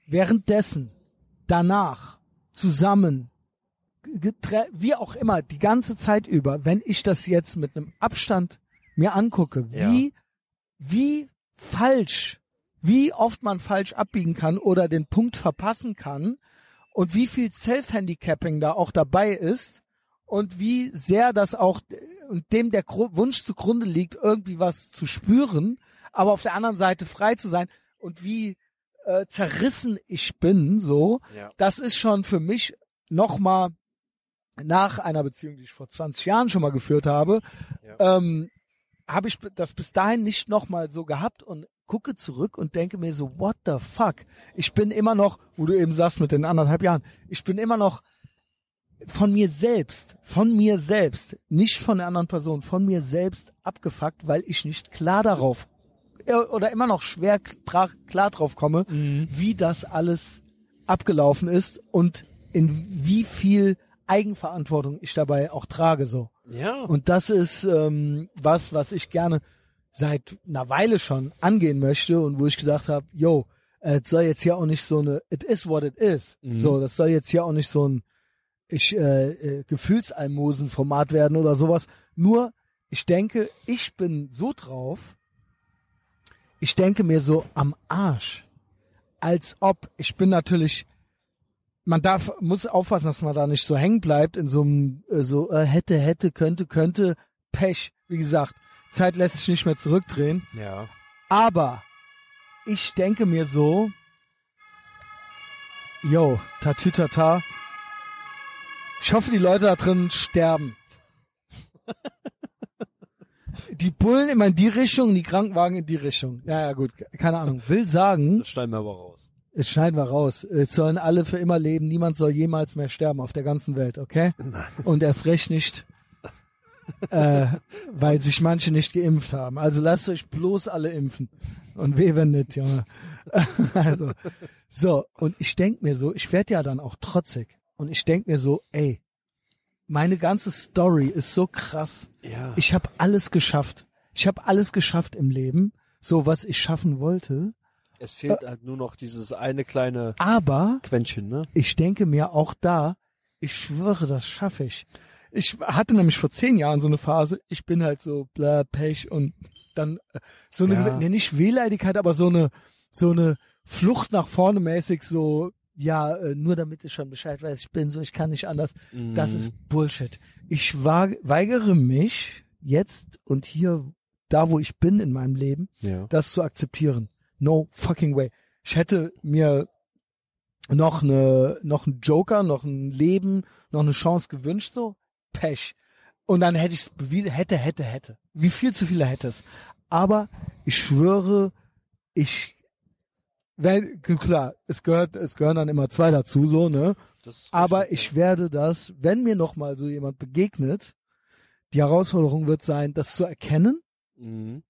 währenddessen, danach, zusammen, wie auch immer, die ganze Zeit über, wenn ich das jetzt mit einem Abstand mir angucke, Ja. wie, wie falsch, wie oft man falsch abbiegen kann oder den Punkt verpassen kann und wie viel Self-Handicapping da auch dabei ist und wie sehr das auch und dem der Wunsch zugrunde liegt, irgendwie was zu spüren, aber auf der anderen Seite frei zu sein und wie äh, zerrissen ich bin, so, Ja. das ist schon für mich nochmal nach einer Beziehung, die ich vor 20 Jahren schon mal geführt habe, ähm, habe ich das bis dahin nicht nochmal so gehabt und gucke zurück und denke mir so, what the fuck? Ich bin immer noch, wo du eben sagst mit den anderthalb Jahren, ich bin immer noch von mir selbst, von mir selbst, nicht von der anderen Person, von mir selbst abgefuckt, weil ich nicht klar darauf äh, oder immer noch schwer klar, klar drauf komme, wie das alles abgelaufen ist und in wie viel Eigenverantwortung ich dabei auch trage so. Ja. Und das ist ähm, was, was ich gerne seit einer Weile schon angehen möchte und wo ich gedacht habe, yo, äh, es soll jetzt hier auch nicht so eine, it is what it is. Mhm. So, das soll jetzt hier auch nicht so ein ich äh, äh, Gefühlsalmosen-Format werden oder sowas. Nur, ich denke, ich bin so drauf, ich denke mir so am Arsch, als ob, ich bin natürlich, man darf, muss aufpassen, dass man da nicht so hängen bleibt in so einem, äh, so äh, hätte, hätte, könnte, könnte, Pech. Wie gesagt, Zeit lässt sich nicht mehr zurückdrehen. Ja. Aber ich denke mir so, yo, tatütata. Ich hoffe, die Leute da drin sterben. die Bullen immer in die Richtung, die Krankenwagen in die Richtung. Ja, ja, gut, keine Ahnung. Will sagen, Das schneiden wir aber raus. Jetzt schneiden wir raus. Es sollen alle für immer leben. Niemand soll jemals mehr sterben auf der ganzen Welt, okay? Und erst recht nicht, äh, weil sich manche nicht geimpft haben. Also lasst euch bloß alle impfen. Und weh, wenn nicht, Junge. also, so. Und ich denk mir so, ich werd ja dann auch trotzig. Und ich denk mir so, ey, meine ganze Story ist so krass. Ja. Ich habe alles geschafft. Ich habe alles geschafft im Leben, so was ich schaffen wollte. Es fehlt halt nur noch dieses eine kleine Aber Quäntchen, ne? ich denke mir auch da, ich schwöre, das schaffe ich. Ich hatte nämlich vor zehn Jahren so eine Phase, ich bin halt so bla Pech und dann äh, so eine, Ja. nee, nicht Wehleidigkeit, aber so eine, so eine Flucht nach vorne mäßig, so, ja, äh, nur damit ich schon Bescheid weiß, ich bin so, ich kann nicht anders. Das Mhm. ist Bullshit. Ich weigere mich jetzt und hier da wo ich bin in meinem Leben, Ja. das zu akzeptieren. No fucking way. Ich hätte mir noch eine, noch einen Joker, noch ein Leben, noch eine Chance gewünscht, so Pech. Und dann hätte ich es bewiesen, hätte, hätte, hätte. Wie viel zu viele hätte es. Aber ich schwöre, ich, wenn, klar, es gehört, es gehören dann immer zwei dazu, so, ne? Aber ich werde das, wenn mir noch mal so jemand begegnet, die Herausforderung wird sein, das zu erkennen. Mhm.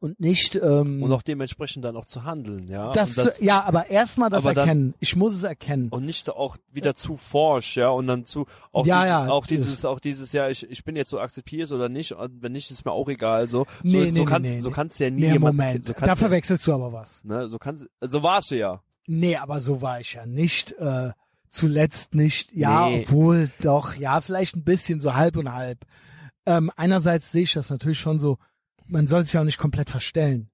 Und nicht, ähm, Und auch dementsprechend dann auch zu handeln, ja. das, das ja, aber erstmal das aber dann- erkennen. Ich muss es erkennen. und nicht auch wieder zu forsch, ja, und dann zu auch, Ja, dieses, ja, auch dieses, auch dieses, ja, ich, ich bin jetzt so akzeptierst oder nicht, und wenn nicht, ist mir auch egal, so. Nee, so, nee, so nee, kannst, nee, so kannst du ja nie Nee, jemanden, Moment, so da verwechselst du aber was. ne, so kannst, so warst du ja. Nee, aber so war ich ja nicht, äh, zuletzt nicht, ja, Nee. obwohl doch, ja, vielleicht ein bisschen so halb und halb. Ähm, einerseits sehe ich das natürlich schon so, man soll sich ja auch nicht komplett verstellen.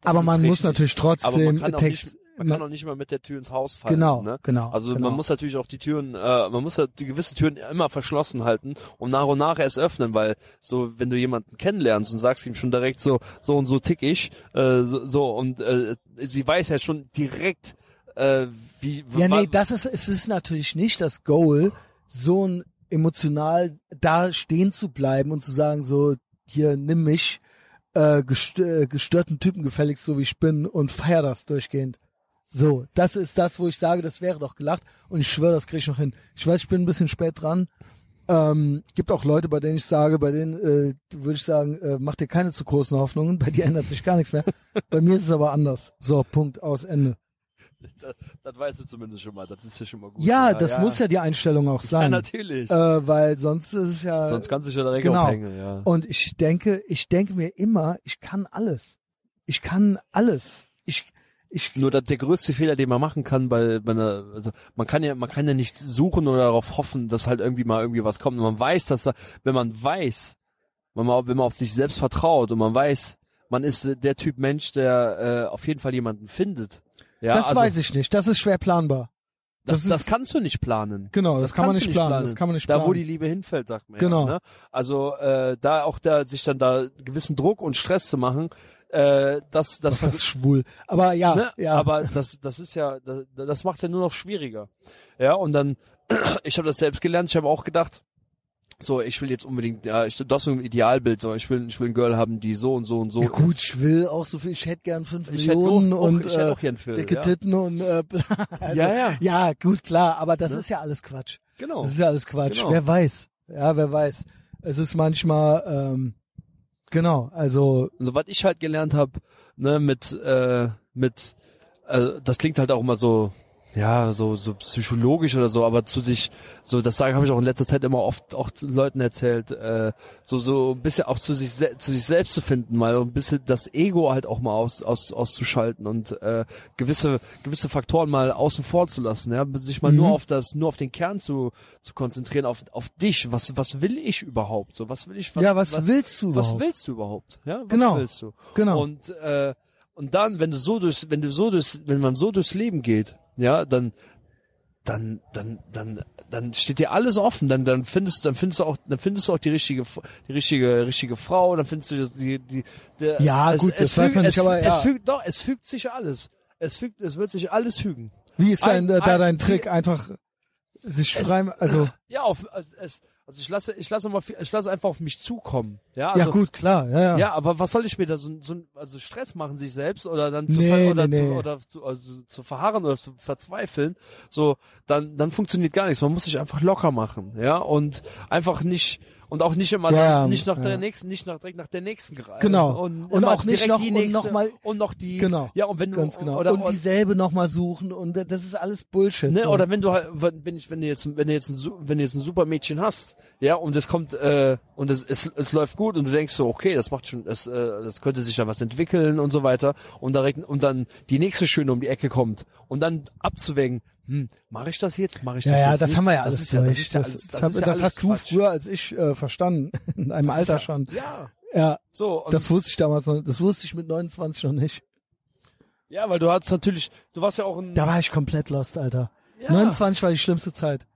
Das aber man muss richtig. natürlich Aber trotzdem man kann auch Text, nicht, man kann auch nicht mal mit der Tür ins Haus fallen, genau, ne? genau. Also genau. man muss natürlich auch die Türen, äh, man muss halt die gewisse Türen immer verschlossen halten und nach und nach erst öffnen, weil so, wenn du jemanden kennenlernst und sagst ihm schon direkt so, so und so tick ich, äh, so, so und äh, sie weiß ja schon direkt, äh, wie Ja, nee, das ist, es ist natürlich nicht das Goal, so ein emotional da stehen zu bleiben und zu sagen, so, hier, nimm mich, äh, äh, gestörten Typen gefälligst, so wie ich bin, und feier das durchgehend. So, das ist das, wo ich sage, das wäre doch gelacht, und ich schwöre, das kriege ich noch hin. Ich weiß, ich bin ein bisschen spät dran. Ähm, gibt auch Leute, bei denen ich sage, bei denen äh, würde ich sagen, äh, mach dir keine zu großen Hoffnungen, bei dir ändert sich gar nichts mehr. bei mir ist es aber anders. So, Punkt, aus, Ende. das, das weißt du zumindest schon mal, das ist ja schon mal gut. Ja, das muss ja die Einstellung auch ja sein. natürlich. äh, weil sonst ist es ja. Sonst kannst du dich ja direkt genau. aufhängen, ja. Und ich denke, ich denke mir immer, ich kann alles. Ich kann alles. Ich, ich, Nur dass der größte Fehler, den man machen kann, bei, bei einer, also man kann ja, man kann ja nicht suchen oder darauf hoffen, dass halt irgendwie mal irgendwie was kommt. Und man weiß, dass wenn man weiß, wenn man, wenn man auf sich selbst vertraut und man weiß, man ist der Typ Mensch, der äh, auf jeden Fall jemanden findet. Ja, das also, weiß ich nicht. Das ist schwer planbar. Das, das das, ist- kannst du nicht planen. Genau, das, kann man nicht du planen. Das kann man nicht Da, planen. wo die Liebe hinfällt, sagt man Genau. ja. Ne? Also äh, da auch da sich dann da gewissen Druck und Stress zu machen, äh, das, das, das ist schwul. Aber ja, ne? ja. Aber das, das ist ja, das, das macht es ja nur noch schwieriger. Ja, und dann, ich habe das selbst gelernt, ich habe auch gedacht, so, ich will jetzt unbedingt, ja, ich, das ist so ein Idealbild, so, ich will, ich will ein Girl haben, die so und so und so. ja, gut, ist. ich will auch so viel. Ich hätte gern fünf Ich Millionen auch, und ich hätte äh, auch hier einen Film. dicke ja. Titten und äh, also, Ja, ja. ja, gut, klar. Aber das Ne? ist ja alles Quatsch. Genau. Das ist ja alles Quatsch. Genau. Wer weiß? Ja, wer weiß. Es ist manchmal, ähm, genau, also, so was ich halt gelernt habe, ne, mit, äh, mit, äh, das klingt halt auch immer so, ja, so, so psychologisch oder so, aber zu sich, so, das sage habe ich auch in letzter Zeit immer oft auch zu Leuten erzählt, äh, so, so ein bisschen auch zu sich, zu sich selbst zu finden, mal ein bisschen das Ego halt auch mal aus, aus, auszuschalten und äh, gewisse, gewisse Faktoren mal außen vor zu lassen, ja, sich mal Mhm. nur auf das, nur auf den Kern zu, zu konzentrieren, auf, auf dich, was, was will ich überhaupt, so, was will ich, was, ja, was, willst du was überhaupt? willst du überhaupt? Ja, was Genau. willst du? Genau. Und äh, und dann, wenn du so durchs, wenn du so durchs, wenn man so durchs Leben geht, ja, dann dann dann dann dann steht dir alles offen, dann dann findest du dann findest du auch dann findest du auch die richtige die richtige richtige Frau, dann findest du das- die die der, Ja, gut, das weiß man nicht, es, aber es ja. fügt doch, es fügt sich alles. Es fügt es wird sich alles fügen. Wie ist dein, Ein- da ein- dein Trick? Einfach sich frei, also, Ja, auf es, es also ich lasse ich lasse mal viel- ich lasse einfach auf mich zukommen. Ja, ja also, gut, klar, ja, ja. Ja, aber was soll ich mir da so, so also Stress machen sich selbst oder dann zu Nee, oder nee, zu nee. oder zu, also zu verharren oder zu verzweifeln, so dann dann funktioniert gar nichts. Man muss sich einfach locker machen, ja und einfach nicht und auch nicht immer Ja, nach, nicht nach ja. der nächsten nicht nach direkt nach der nächsten greifen. Genau. und, Und auch nicht noch- die und nächste, noch mal- und noch die Genau. ja und wenn du Ganz genau. oder und dieselbe nochmal suchen und äh, das ist alles Bullshit. Ne, so. oder wenn du halt, wenn ich, wenn du jetzt, wenn du jetzt ein, wenn du jetzt ein super Mädchen hast, ja, und es kommt, äh, und es, es, es läuft gut und du denkst so, okay, das macht schon, es, äh, das könnte sich da was entwickeln und so weiter, und direkt, und dann die nächste Schöne um die Ecke kommt, und dann abzuwägen, hm, mache ich das jetzt, mache ich das ja, ja, jetzt das nicht? haben wir ja das alles ja, das durch. ja Das, das, das, hab- ja das hast du Quatsch. früher als ich äh, verstanden, in ist Alter ja, schon. Ja, Ja, so, das wusste ich damals noch, das wusste ich mit 29 noch nicht. ja, weil du hattest natürlich, du warst ja auch ein, Da war ich komplett lost, Alter. ja, 29 war die schlimmste Zeit.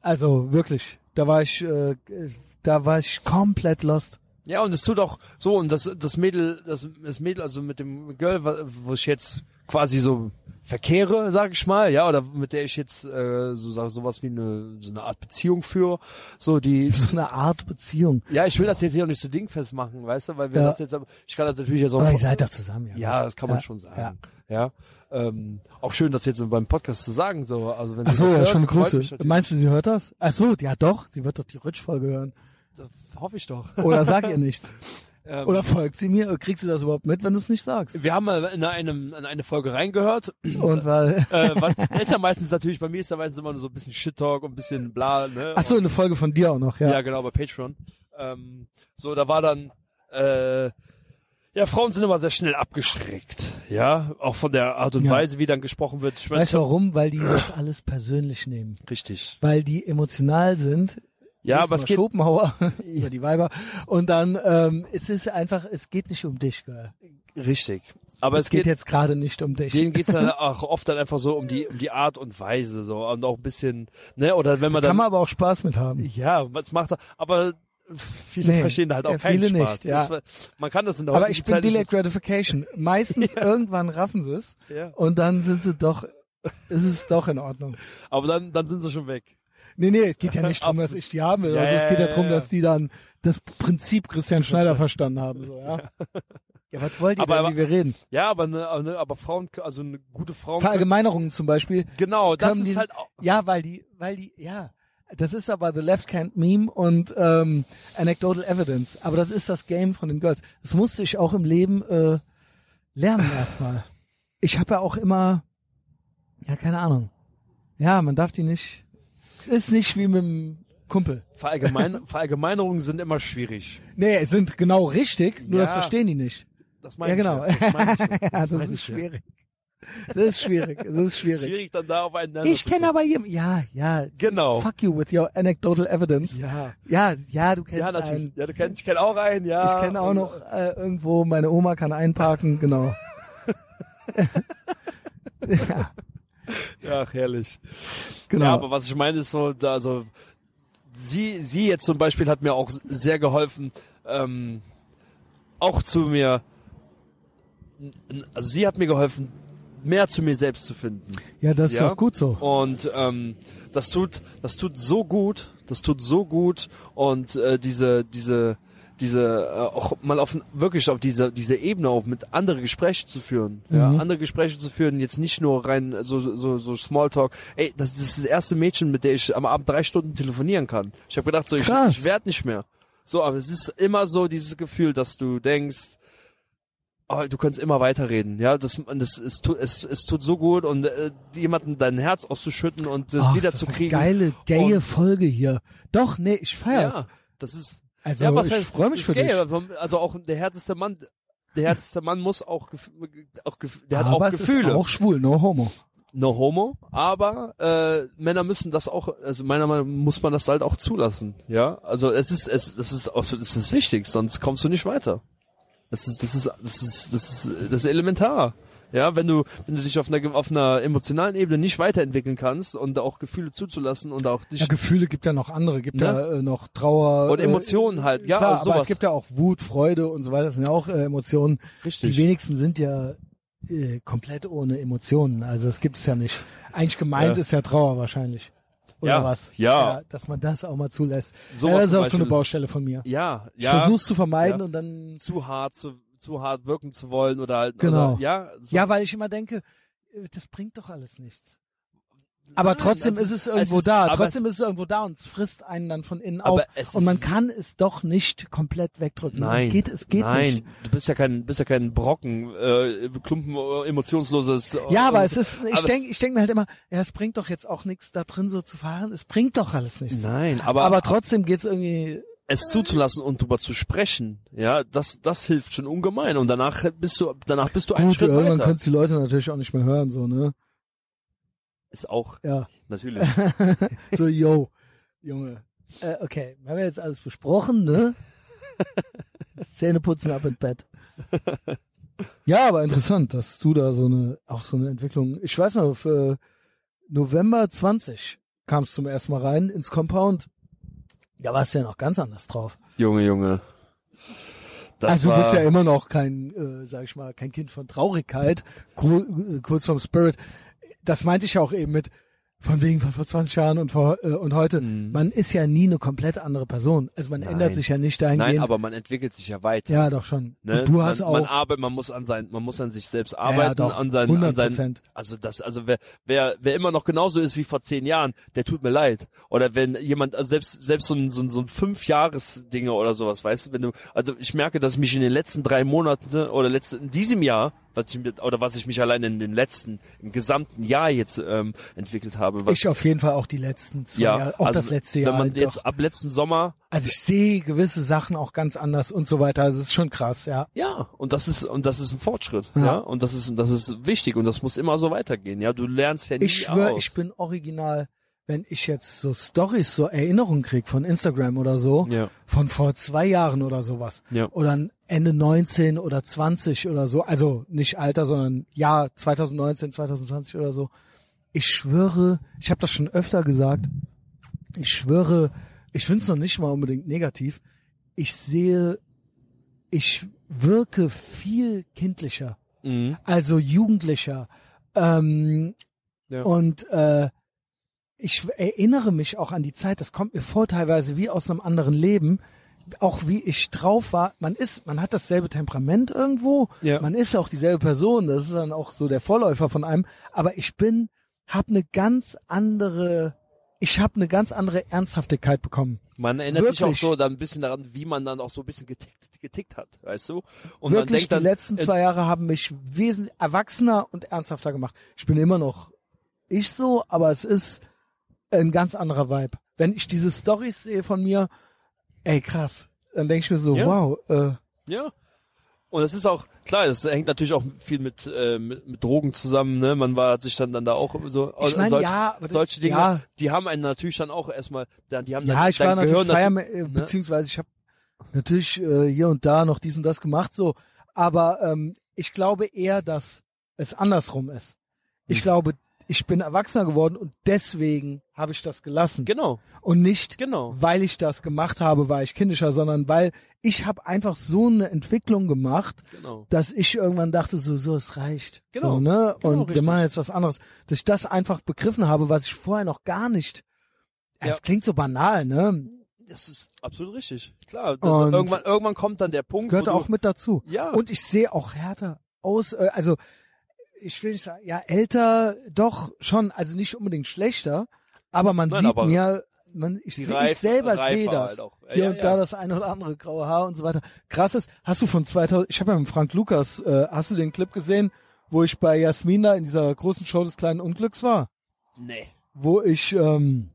Also wirklich, da war ich, äh, da war ich komplett lost. Ja, und es tut auch so, und das, das Mädel, das, das Mädel, also mit dem Girl, wo ich jetzt quasi so verkehre, sag ich mal, ja, oder mit der ich jetzt äh, so sag, sowas wie eine so eine Art Beziehung führe, so die So eine Art Beziehung. ja, ich will das jetzt hier auch nicht so dingfest machen, weißt du, weil wir Ja. das jetzt aber ich kann das natürlich jetzt auch Aber ihr seid doch zusammen, ja. ja, das kann man Ja, schon sagen. Ja. Ähm, auch schön, das jetzt beim Podcast zu sagen, so, also wenn Ach sie so, das ja, hört, schon Grüße. Meinst du, sie hört das? Ach so, ja doch, sie wird doch die Rutschfolge hören. Das hoffe ich doch. Oder sag ihr nichts. Ähm, Oder folgt sie mir? Kriegt sie das überhaupt mit, wenn du es nicht sagst? wir haben mal in, einem, in eine Folge reingehört Und weil, äh, was, ist ja meistens natürlich, bei mir ist ja meistens immer nur so ein bisschen Shit-Talk und ein bisschen bla, ne? ach so, eine Folge von dir auch noch, ja. ja. genau, bei Patreon. Ähm, so, da war dann, äh, ja, Frauen sind immer sehr schnell abgeschreckt, ja, auch von der Art und Ja. Weise, wie dann gesprochen wird. Ich mein, Weißt du warum? Weil die das alles persönlich nehmen. richtig. Weil die emotional sind. Ja, aber es geht, Schopenhauer über die Weiber. Und dann, ähm, es ist einfach, es geht nicht um dich, Girl. richtig. Aber es Es geht geht, jetzt gerade nicht um dich. denen geht's dann auch oft dann einfach so um die, um die Art und Weise, so, und auch ein bisschen, ne, oder wenn man dann, Kann man aber auch Spaß mit haben. ja, was macht er, aber viele Nee, verstehen da halt auch ja, keinen viele Spaß. nicht, ja. Das, man kann das in der Aber ich bin Zeit Delayed Gratification. Meistens irgendwann raffen sie es Ja. und dann sind sie doch, ist es doch in Ordnung. Aber dann, dann sind sie schon weg. Nee, nee, es geht ja nicht darum, dass ich die haben will. Ja, also es geht ja darum, dass die dann das Prinzip Christian Schneider verstanden haben. So, ja. ja, was wollt ihr Aber- denn, aber- wie wir reden? Ja, aber ne, aber, ne, aber Frauen, also eine gute Frau. Verallgemeinerungen zum Beispiel. Genau, das ist die- halt auch, Ja, weil die, weil die, ja, das ist aber The Left Hand Meme und ähm, Anecdotal Evidence. Aber das ist das Game von den Girls. Das musste ich auch im Leben äh, lernen erstmal. Ich habe ja auch immer, ja, keine Ahnung. Ja, man darf die nicht. Ist nicht wie mit dem Kumpel. Verallgemein, Verallgemeinerungen sind immer schwierig. Nee, sind genau richtig, nur Ja. das verstehen die nicht. Das meine Ja, genau. ich ja. Das meine ich ja. das meine ist schwierig. Das ist schwierig. Das ist schwierig. Schwierig dann da aufeinander Ich kenne aber jemanden. Ja, ja. Genau. Fuck you with your anecdotal evidence. Ja. Ja, ja, du kennst Ja, natürlich. einen. Ja, du kennst, ich kenne auch einen, ja. Ich kenne auch noch äh, irgendwo, meine Oma kann einparken, genau. ja, Ja, herrlich. genau. Ja, aber was ich meine ist so, da, also, sie, sie jetzt zum Beispiel hat mir auch sehr geholfen, ähm, auch zu mir, also sie hat mir geholfen, mehr zu mir selbst zu finden. ja, das ist ja. doch gut so. Und ähm, das tut, das tut so gut, das tut so gut und äh, diese, diese, diese äh, auch mal auf wirklich auf dieser diese Ebene auch mit andere Gespräche zu führen, ja, Mhm. andere Gespräche zu führen, jetzt nicht nur rein so so so Smalltalk. Ey, das, das ist das erste Mädchen, mit der ich am Abend drei Stunden telefonieren kann. Ich habe gedacht, so ich, Krass. ich werde nicht mehr. So, aber es ist immer so dieses Gefühl, dass du denkst, oh, du kannst immer weiterreden, ja, das, das es, tut, es, es tut so gut und äh, jemanden dein Herz auszuschütten und das Ach, wieder das zu ist eine kriegen. Geile, gaye Folge hier. Doch, nee, ich feier's. Ja, das ist. Also, ja, was ich heißt, freu mich ist für gay, dich. Also auch der härteste Mann, der härteste Mann muss auch, auch der hat aber auch es Gefühle. ist auch schwul, no homo. No homo, aber äh, Männer müssen das auch, also meiner Meinung nach muss man das halt auch zulassen, ja. Also es ist, es, das ist, auch- das ist wichtig, sonst kommst du nicht weiter. Das ist, das ist, das ist, das ist, das ist elementar. Ja, wenn du, wenn du dich auf einer, auf einer emotionalen Ebene nicht weiterentwickeln kannst und auch Gefühle zuzulassen und auch dich Ja, Gefühle gibt ja noch andere, gibt Ne? ja äh, noch Trauer. und Emotionen halt, ja, Klar, also aber es gibt ja auch Wut, Freude und so weiter. Das sind ja auch äh, Emotionen. Richtig. Die wenigsten sind ja äh, komplett ohne Emotionen. Also das gibt es ja nicht. Eigentlich gemeint Ja. ist ja Trauer wahrscheinlich. Oder Ja, was? ja. Dass man das auch mal zulässt. Sowas ja, das ist auch so eine Beispiel. Baustelle von mir. ja, Ich ja. versuch's zu vermeiden Ja. und dann. zu hart zu, zu hart wirken zu wollen oder halt, Genau. oder, ja, so. Ja, weil ich immer denke, äh, das bringt doch alles nichts. Aber Nein, trotzdem ist es irgendwo ist- da. Trotzdem ist es irgendwo da und es frisst einen dann von innen auf. es Und man kann es doch nicht komplett wegdrücken. Nein, Geht, es geht nein, nicht. du bist ja kein, bist ja kein Brocken, äh, Klumpen, äh, emotionsloses. äh, Ja, aber es ist, ich denke ich denk mir halt immer, ja, es bringt doch jetzt auch nichts da drin so zu fahren. Es bringt doch alles nichts. Nein, aber, aber trotzdem geht's irgendwie, es zuzulassen und drüber zu sprechen, ja, das, das hilft schon ungemein. Und danach bist du, danach bist du einen gut, Schritt irgendwann weiter. können die Leute natürlich auch nicht mehr hören, so, ne? Ist auch, Ja. natürlich. So, yo, Junge. Äh, okay, haben wir jetzt alles besprochen, ne? Zähne putzen, ab ins Bett. Ja, aber interessant, dass du da so eine, auch so eine Entwicklung, ich weiß noch, für November 20 kamst du zum ersten Mal rein ins Compound. Da warst du ja noch ganz anders drauf. Junge, Junge. Das also du bist ja immer noch kein, äh, sag ich mal, kein Kind von Traurigkeit, äh, kurz vom Spirit. Das meinte ich ja auch eben mit, von wegen von vor 20 Jahren und vor äh, und heute. Mhm. Man ist ja nie eine komplett andere Person. Also man Nein. ändert sich ja nicht dahingehend. Nein, aber man entwickelt sich ja weiter. ja, doch schon. Ne? Du hast man, auch man arbeitet, man muss an sein, man muss an sich selbst ja, arbeiten, doch, an sein, 100 an sein, Prozent. also das, also wer, wer, wer immer noch genauso ist wie vor zehn Jahren, der tut mir leid. Oder wenn jemand, also selbst, selbst so ein, so ein, so ein fünf Jahres Dinge oder sowas, weißt du, wenn du, also ich merke, dass ich mich in den letzten drei Monaten oder letzten, in diesem Jahr, was ich, mit- oder was ich mich allein in den letzten, im gesamten Jahr jetzt ähm, entwickelt habe. Was, Ich auf jeden Fall auch die letzten zwei ja, Jahre, auch also das letzte Jahr. Wenn man halt jetzt doch. ab letzten Sommer Also ich sehe gewisse Sachen auch ganz anders und so weiter. Das ist schon krass, ja. Ja, und das ist und das ist ein Fortschritt, Ja. ja, und das ist das ist wichtig und das muss immer so weitergehen, ja. Du lernst ja nie Ich schwöre, ich bin original, wenn ich jetzt so Stories, so Erinnerungen krieg von Instagram oder so, ja, von vor zwei Jahren oder sowas. ja, Oder Ende 19 oder 20 oder so. Also nicht Alter, sondern Jahr 2019, 2020 oder so. Ich schwöre, ich habe das schon öfter gesagt, ich schwöre, ich finde es noch nicht mal unbedingt negativ. Ich sehe, ich wirke viel kindlicher, mhm. also jugendlicher. Ähm, ja. und äh, ich erinnere mich auch an die Zeit, das kommt mir vor teilweise wie aus einem anderen Leben, auch wie ich drauf war. Man ist, man hat dasselbe Temperament irgendwo, Ja. man ist auch dieselbe Person, das ist dann auch so der Vorläufer von einem, aber ich bin, habe eine ganz andere, ich habe eine ganz andere Ernsthaftigkeit bekommen. Man erinnert sich auch wirklich. so dann ein bisschen daran, wie man dann auch so ein bisschen getickt, getickt hat, weißt du? Und man Wirklich, denkt dann, die letzten zwei Jahre haben mich wesentlich erwachsener und ernsthafter gemacht. Ich bin immer noch ich so, aber es ist ein ganz anderer Vibe. Wenn ich diese Stories sehe von mir, ey krass, dann denke ich mir so, Ja. wow, äh, Ja. Und es ist auch, klar, das hängt natürlich auch viel mit, äh, mit, mit Drogen zusammen, ne? Man war hat sich dann, dann da auch so, ich meine, solche, ja, solche Dinge, ja, die haben einen natürlich dann auch erstmal, dann, die haben dann, ja, ich dein war natürlich Feier, äh, ne? beziehungsweise ich habe natürlich äh, hier und da noch dies und das gemacht, so, aber ähm, ich glaube eher, dass es andersrum ist. Ich Hm. glaube, ich bin erwachsener geworden und deswegen habe ich das gelassen. Genau, Und nicht, genau. weil ich das gemacht habe, war ich kindischer, sondern weil ich habe einfach so eine Entwicklung gemacht, Genau. dass ich irgendwann dachte, so, so, es reicht. Genau, So, ne? genau, Und wir richtig. machen jetzt was anderes. Dass ich das einfach begriffen habe, was ich vorher noch gar nicht. Es Ja. klingt so banal, ne? Das ist absolut richtig. Klar, irgendwann, irgendwann kommt dann der Punkt, Gehört auch mit dazu. ja, Und ich sehe auch härter aus, äh, also ich will nicht sagen, ja, älter doch schon, also nicht unbedingt schlechter, aber man Nein, sieht aber mir, man, ich, seh, Reif- ich selber sehe das. halt. Ja, Hier ja, und ja. da das eine oder andere graue Haar und so weiter. Krass ist, hast du von 2000, ich habe ja mit Frank Lukas, äh, hast du den Clip gesehen, wo ich bei Jasmin da in dieser großen Show des kleinen Unglücks war? nee, Wo ich ähm,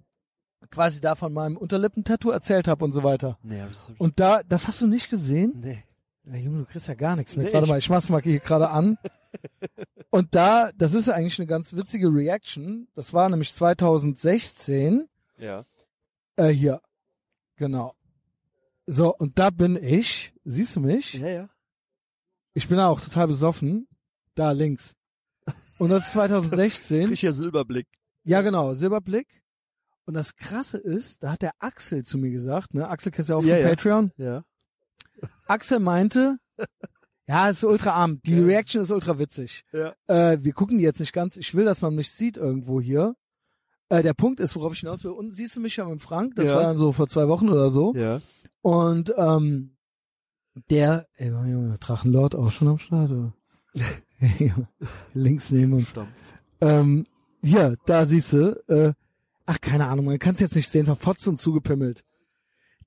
quasi da von meinem Unterlippentattoo erzählt habe und so weiter. nee, hab ich, Und da, das hast du nicht gesehen? nee. Ja, Junge, du kriegst ja gar nichts mit. Nee, Warte ich- mal, ich mach's mal hier gerade an. Und da, das ist ja eigentlich eine ganz witzige Reaction. Das war nämlich 2016. Ja. Äh, hier. Genau. So, und da bin ich. Siehst du mich? Ja, ja. Ich bin auch total besoffen. Da links. Und das ist 2016. Richtiger Silberblick. Ja, genau, Silberblick. Und das Krasse ist, da hat der Axel zu mir gesagt, ne? Axel kennst du ja auch Ja, von ja. Patreon. Ja. Axel meinte, ja, ist ultra arm. Die Ja. Reaction ist ultra witzig. Ja. Äh, wir gucken die jetzt nicht ganz. Ich will, dass man mich sieht irgendwo hier. Äh, der Punkt ist, worauf ich hinaus will. Unten siehst du mich ja mit Frank. Das Ja. war dann so vor zwei Wochen oder so. Ja. Und ähm, der, ey, Junge, Drachenlord auch schon am Start. Oder? Links neben uns. Stampf. Ähm, hier, da siehst du. Äh, ach, keine Ahnung, man kann es jetzt nicht sehen. Verfotzt und zugepimmelt.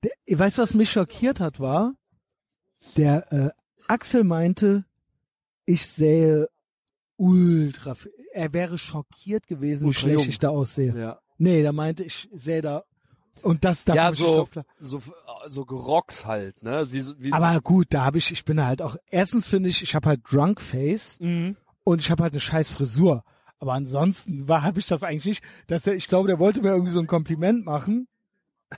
Der, weißt du, was mich schockiert hat, war, der äh, Axel meinte, ich sähe ultra, er wäre schockiert gewesen, wie schlecht jung. ich da aussehe. Ja. Nee, der meinte, ich sähe da, und das, da ja, so, so, so gerockt halt, ne? Wie, wie, Aber gut, da habe ich, ich bin halt auch, erstens finde ich, ich habe halt Drunk Face mhm. und ich habe halt eine scheiß Frisur. Aber ansonsten war habe ich das eigentlich nicht. Dass er, ich glaube, der wollte mir irgendwie so ein Kompliment machen,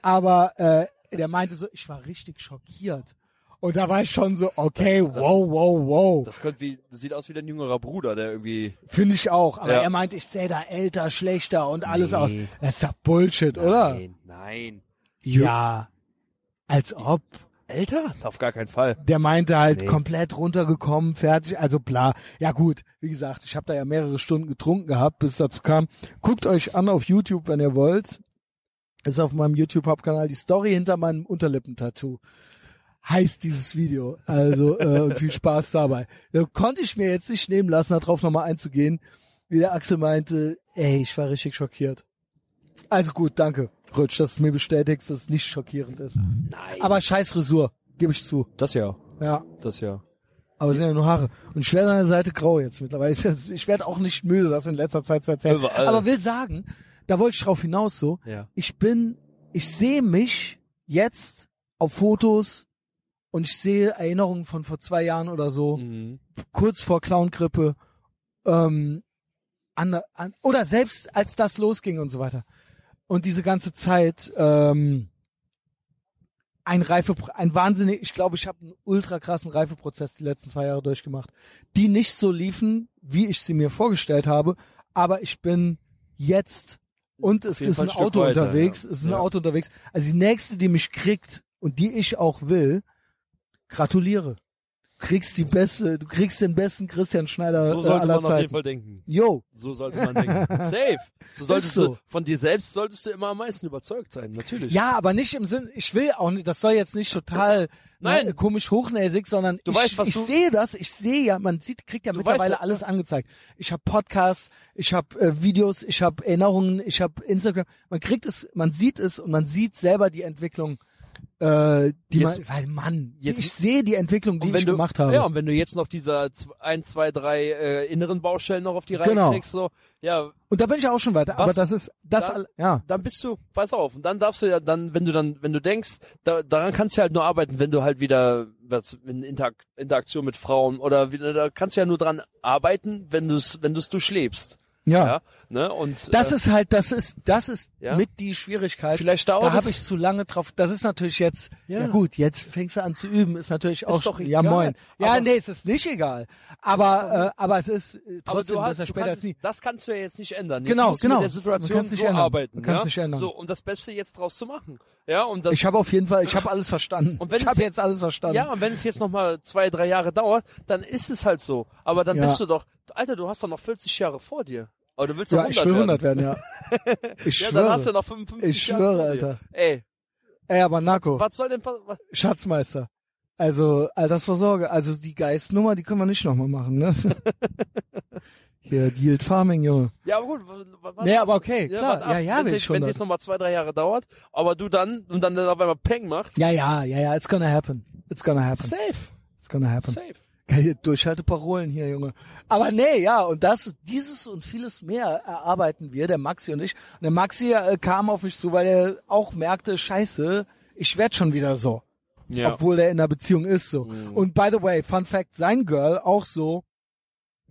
aber äh, der meinte so, ich war richtig schockiert. Und da war ich schon so, okay, Das- wow, wow, wow. Das könnte wie, das sieht aus wie dein jüngerer Bruder, der irgendwie. Finde ich auch. Aber Ja. er meinte, ich sehe da älter, schlechter und alles Nee. aus. Das ist ja Bullshit, oder? Nein, nein. Ja. Als ob. älter? Auf gar keinen Fall. Der meinte halt Nee. komplett runtergekommen, fertig, also bla. Ja gut, wie gesagt, ich habe da ja mehrere Stunden getrunken gehabt, bis es dazu kam. Guckt euch an auf YouTube, wenn ihr wollt. Ist auf meinem YouTube-Hauptkanal die Story hinter meinem Unterlippentattoo. Heißt dieses Video. Also äh, viel Spaß dabei. Da konnte ich mir jetzt nicht nehmen lassen, darauf nochmal einzugehen, wie der Axel meinte, ey, ich war richtig schockiert. Also gut, danke, Rutsch, dass du mir bestätigst, dass es nicht schockierend ist. Nein. Aber scheiß Frisur, gebe ich zu. das ja. Ja, Das ja. aber es sind ja nur Haare. Und ich werde an der Seite grau jetzt mittlerweile. Ich, ich werde auch nicht müde, das in letzter Zeit zu erzählen. Überall. Aber will sagen, da wollte ich drauf hinaus so, Ja. ich bin, ich sehe mich jetzt auf Fotos und ich sehe Erinnerungen von vor zwei Jahren oder so, Mhm. kurz vor Clown-Grippe, ähm, an, an, oder selbst als das losging und so weiter. Und diese ganze Zeit, ähm, ein Reife, ein wahnsinnig, ich glaube, ich habe einen ultra krassen Reifeprozess die letzten zwei Jahre durchgemacht, die nicht so liefen, wie ich sie mir vorgestellt habe, aber ich bin jetzt und es ist Fall ein Stück Auto weiter, unterwegs, ja. es ist ein Ja. Auto unterwegs. Also die nächste, die mich kriegt und die ich auch will, gratuliere. Kriegst die beste, du kriegst den besten Christian Schneider So äh, sollte aller man auf jeden Zeiten. Fall denken. Yo, So sollte man denken. Safe. So solltest so. du, von dir selbst solltest du immer am meisten überzeugt sein, natürlich. Ja, aber nicht im Sinn, ich will auch nicht, das soll jetzt nicht total Nein. ne, komisch hochnäsig, sondern Du ich, weißt, was ich du- sehe das, ich sehe ja, man sieht, kriegt ja Du mittlerweile weißt, alles angezeigt. Ich habe Podcasts, ich habe äh, Videos, ich habe Erinnerungen, ich habe Instagram. Man kriegt es, man sieht es und man sieht selber die Entwicklung, äh, die Jetzt- man, weil Mann, jetzt- ich sehe die Entwicklung, die ich du, gemacht habe. Ja, und wenn du jetzt noch diese z- ein, zwei, drei äh, inneren Baustellen noch auf die Reihe Genau. kriegst, so, ja, Und da bin ich auch schon weiter. Aber Was- das ist, das, da- all- ja. dann bist du, pass auf, und dann darfst du ja dann, wenn du dann, wenn du denkst, da, daran kannst du halt nur arbeiten, wenn du halt wieder was, in Interak Interaktion mit Frauen oder wieder, da kannst du ja nur dran arbeiten, wenn du es, wenn du es durchlebst. Ja. Ja, ne? Und Das äh, ist halt, das ist, das ist Ja. mit die Schwierigkeit. Vielleicht dauert da habe ich zu lange drauf. Das ist natürlich jetzt, ja. Ja. gut, jetzt fängst du an zu üben, ist natürlich auch, doch ja egal. moin. Ja, nee, es ist nicht egal. ist Aber, doch- äh, aber es ist äh, trotzdem hast, besser du später kannst, als nie. das kannst du ja jetzt nicht ändern. Jetzt Genau, genau. mit der Du Situation kannst nicht so ändern. arbeiten. Kannst ja? nicht ändern. So, um das Beste jetzt draus zu machen. Ja, und das, Ich habe auf jeden Fall, ich habe alles verstanden. Und wenn ich habe jetzt- alles verstanden. Ja, und wenn es jetzt noch mal zwei, drei Jahre dauert, dann ist es halt so. Aber dann Ja. bist du doch, Alter, du hast doch noch 40 Jahre vor dir. Aber du willst ja, doch ich 100 will 100 werden. werden, ja. Ich Ja, schwöre. dann hast du noch 55 Ich Jahre schwöre, dir. Alter. Ey, Ey, aber Narko, was soll denn passieren? Schatzmeister. Also Altersvorsorge, also die Geistnummer, die können wir nicht nochmal machen, ne? Hier, Yield Farming, Junge. Ja, aber gut. w- w- warte Nee, ab. aber okay, klar. warte ab. Ja, ja. Wenn es jetzt noch mal zwei, drei Jahre dauert, aber du dann, und dann auf einmal Peng macht, Ja, ja, ja, ja, it's gonna happen. It's gonna happen. safe, It's gonna happen. safe. Geile Durchhalteparolen hier, Junge. Aber nee, ja, und das, dieses und vieles mehr erarbeiten wir, der Maxi und ich. Und der Maxi äh, kam auf mich zu, weil er auch merkte, scheiße, ich werd schon wieder so. Ja. Obwohl er in einer Beziehung ist, so. Mhm. Und by the way, Fun Fact, sein Girl auch so,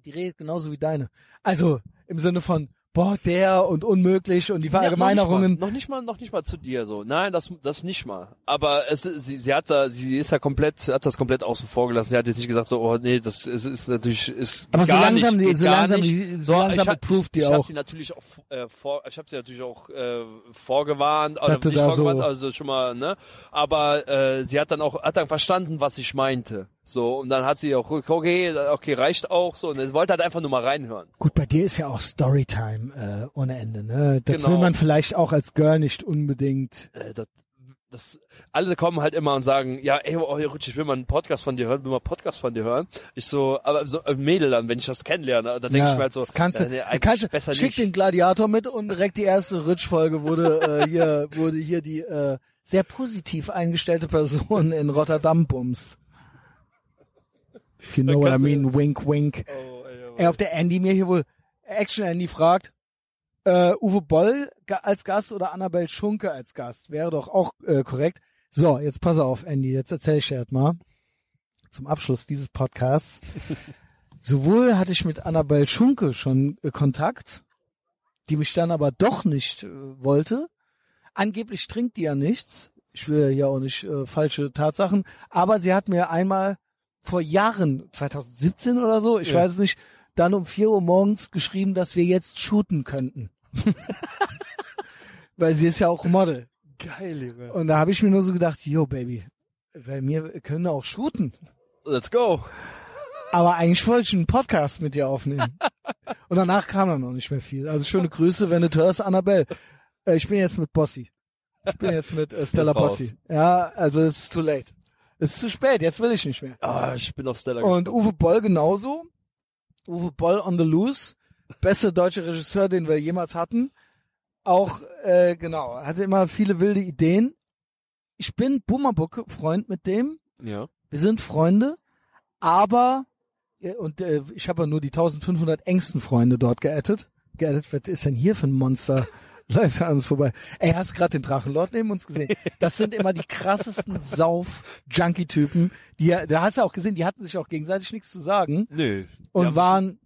die redet genauso wie deine. Also, im Sinne von, boah, der und unmöglich und die Verallgemeinerungen. Ja, noch, nicht mal, noch nicht mal, noch nicht mal zu dir so. Nein, das, das nicht mal. Aber es, sie, sie hat da, sie ist da komplett, hat das komplett außen vor gelassen. Sie hat jetzt nicht gesagt so, oh nee, das ist, ist natürlich, ist Aber so langsam, nicht, die- so langsam, die- so langsam ich, hab- approved die ich, ich auch. habe sie natürlich auch äh, vor, ich habe sie natürlich auch äh, vorgewarnt, Dachte nicht vorgewarnt, so- also schon mal, ne? Aber äh, sie hat dann auch, hat dann verstanden, was ich meinte. So und dann hat sie auch, okay, okay, reicht auch so. Und sie wollte halt einfach nur mal reinhören. Gut, bei dir ist ja auch Storytime äh, ohne Ende, ne? Das Genau. will man vielleicht auch als Girl nicht unbedingt. äh, das, das, alle kommen halt immer und sagen, ja, ey, oh, Rutsch, ich will mal einen Podcast von dir hören, will mal einen Podcast von dir hören. Ich so, aber so ein Mädel dann, wenn ich das kennenlerne, dann denke ja, ich mir halt so, das kannst du, äh, nee, du eigentlich kannst, du- besser schick nicht. den Gladiator mit und direkt die erste Ritsch-Folge wurde äh, hier wurde hier die äh, sehr positiv eingestellte Person in Rotterdam bums. If you know what I mean, wink, wink. Oh, ey, aber- Ey, ob der Andy mir hier wohl Action Andy fragt, äh, Uwe Boll als Gast oder Annabel Schunke als Gast wäre doch auch äh, korrekt. So, jetzt pass auf, Andy, jetzt erzähl ich dir das mal zum Abschluss dieses Podcasts. Sowohl hatte ich mit Annabel Schunke schon äh, Kontakt, die mich dann aber doch nicht äh, wollte. Angeblich trinkt die ja nichts. Ich will ja auch nicht äh, falsche Tatsachen, aber sie hat mir einmal vor Jahren, 2017 oder so, ich Ja. weiß es nicht, dann um 4 Uhr morgens geschrieben, dass wir jetzt shooten könnten. Weil sie ist ja auch Model. Geil, Junge. Und da habe ich mir nur so gedacht, yo, Baby, Bei mir können wir auch shooten. Let's go. Aber eigentlich wollte ich einen Podcast mit dir aufnehmen. Und danach kam dann noch nicht mehr viel. Also schöne Grüße, wenn du hörst, Annabelle. Äh, ich bin jetzt mit Bossi. Ich bin jetzt mit äh, Stella. Bossi. Ja, also es ist too late. Es ist zu spät, jetzt will ich nicht mehr. Ah, ich bin auf Stella Und. Uwe Boll genauso. Uwe Boll on the loose. Beste deutsche Regisseur, den wir jemals hatten. Auch, äh, genau, hatte immer viele wilde Ideen. Ich bin Boomerbook-Freund mit dem. Ja. Wir sind Freunde. Aber, ja, und äh, ich habe ja nur die 1500 engsten Freunde dort geaddet. Geaddet, was ist denn hier für ein Monster? Läuft an uns vorbei. Ey, hast du gerade den Drachenlord neben uns gesehen? Das sind immer die krassesten Sauf-Junkie-Typen. Die, da hast du auch gesehen, die hatten sich auch gegenseitig nichts zu sagen Nö. Und waren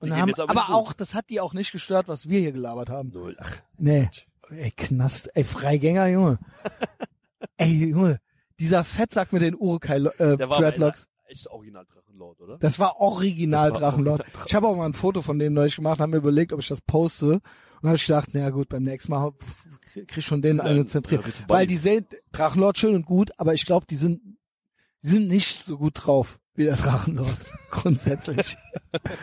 und haben, aber aber auch, das hat die auch nicht gestört, was wir hier gelabert haben. Null. Ach, Nee. Ey, Knast, ey, Freigänger, Junge. ey, Junge, dieser Fettsack mit den Urukai äh, echt original Drachenlord, oder? Das war original Das war Drachenlord. original Ich habe auch mal ein Foto von dem neulich gemacht, haben mir überlegt, ob ich das poste. Und habe ich gedacht, na gut, beim nächsten Mal krieg ich schon den Ja, einen ja, zentriert. du Weil die sehen Drachenlord schön und gut, aber ich glaube, die sind, die sind nicht so gut drauf wie der Drachenlord. grundsätzlich.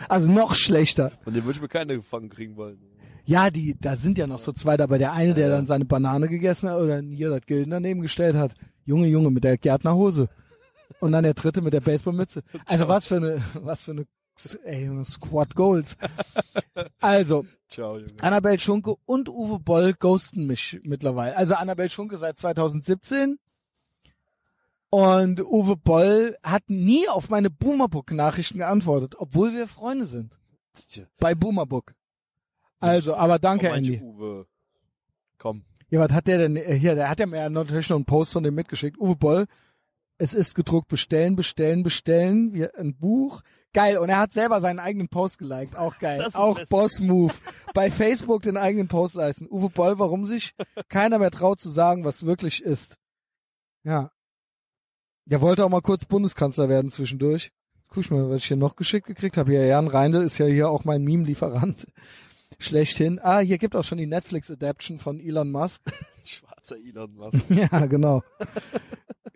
Also noch schlechter. Von dem würde ich mir keine gefangen kriegen wollen. Ja, die, da sind ja noch so zwei dabei. Der eine, der Ja. dann seine Banane gegessen hat oder hier das Gilden daneben gestellt hat. Junge, Junge, mit der Gärtnerhose. Und dann der dritte mit der Baseballmütze. Also was für eine, was für eine, ey, Squad Goals. Also, Ciao, Junge. Annabelle Schunke und Uwe Boll ghosten mich mittlerweile. Also Annabelle Schunke seit 2017. Und Uwe Boll hat nie auf meine Boomerbook-Nachrichten geantwortet, obwohl wir Freunde sind. Bei Boomerbook. Also, aber danke, Oh, Andy. Uwe. Komm. Ja, was hat der denn äh, hier? Der hat ja mir natürlich noch einen Post von dem mitgeschickt. Uwe Boll, es ist gedruckt, bestellen, bestellen, bestellen. Wir, ein Buch. Geil. Und er hat selber seinen eigenen Post geliked. Auch geil. Auch lustig. Boss-Move. Bei Facebook den eigenen Post leisten. Uwe Boll, warum sich keiner mehr traut zu sagen, was wirklich ist. Ja. Der wollte auch mal kurz Bundeskanzler werden zwischendurch. Guck ich mal, was ich hier noch geschickt gekriegt habe. Hier, Jan Reindl ist ja hier auch mein Meme-Lieferant. Schlechthin. Ah, hier gibt auch schon die Netflix-Adaption von Elon Musk. Schwarzer Elon Musk. Ja, genau.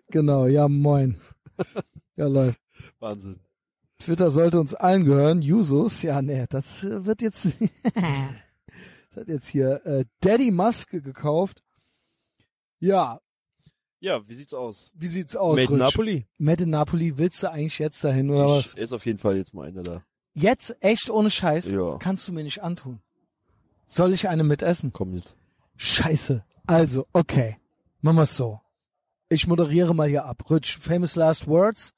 genau, ja, moin. Ja, läuft. Wahnsinn. Twitter sollte uns allen gehören. Jusos, ja, nee, das äh, wird jetzt, das hat jetzt hier äh, Daddy Musk gekauft. Ja, Ja, wie sieht's aus? wie sieht's aus, Made in Rutsch? Napoli? Made in Napoli, willst du eigentlich jetzt dahin oder was? Ich, ist auf jeden Fall jetzt mal einer da. Jetzt, echt ohne Scheiß, Ja. kannst du mir nicht antun. Soll ich eine mitessen? Komm jetzt. Scheiße. Also, okay. Machen wir's so. Ich moderiere mal hier ab. Rich, famous last words.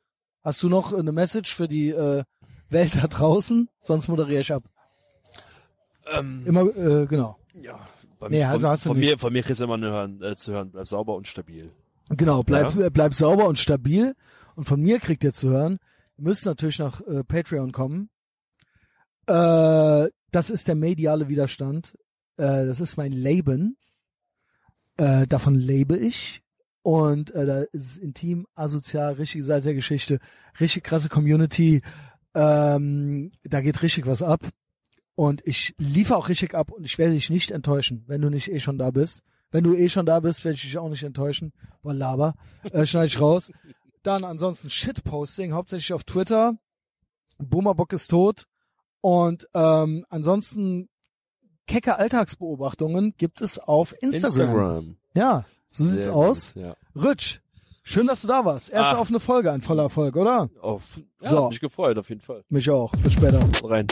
Hast du noch eine Message für die äh, Welt da draußen? Sonst moderiere ich ab. Ähm, Immer, äh, genau. ja. Bei Nee, mir, also von, hast du von mir, von mir kriegst du immer nur hören, äh, zu hören. Bleib sauber und stabil. Genau, bleib, äh, bleib sauber und stabil. Und von mir kriegt ihr zu hören, ihr müsst natürlich nach äh, Patreon kommen. Äh, das ist der mediale Widerstand. Äh, das ist mein Leben. Äh, davon lebe ich. Und äh, da ist es intim, asozial, richtige Seite der Geschichte, richtig krasse Community. Ähm, da geht richtig was ab. Und ich liefere auch richtig ab und ich werde dich nicht enttäuschen, wenn du nicht eh schon da bist. Wenn du eh schon da bist, werde ich dich auch nicht enttäuschen. Boah, Laber. Äh, schneide ich raus. Dann ansonsten Shitposting, hauptsächlich auf Twitter. Boomerbock ist tot. Und ähm, ansonsten kecke Alltagsbeobachtungen gibt es auf Instagram. Ja, so sieht's Sehr aus. gut, Ja. Rich, schön, dass du da warst. Erste Ah. offene Folge, ein voller Erfolg, oder? Auf, ja, So. mich gefreut, auf jeden Fall. Mich auch. Bis später. Rein.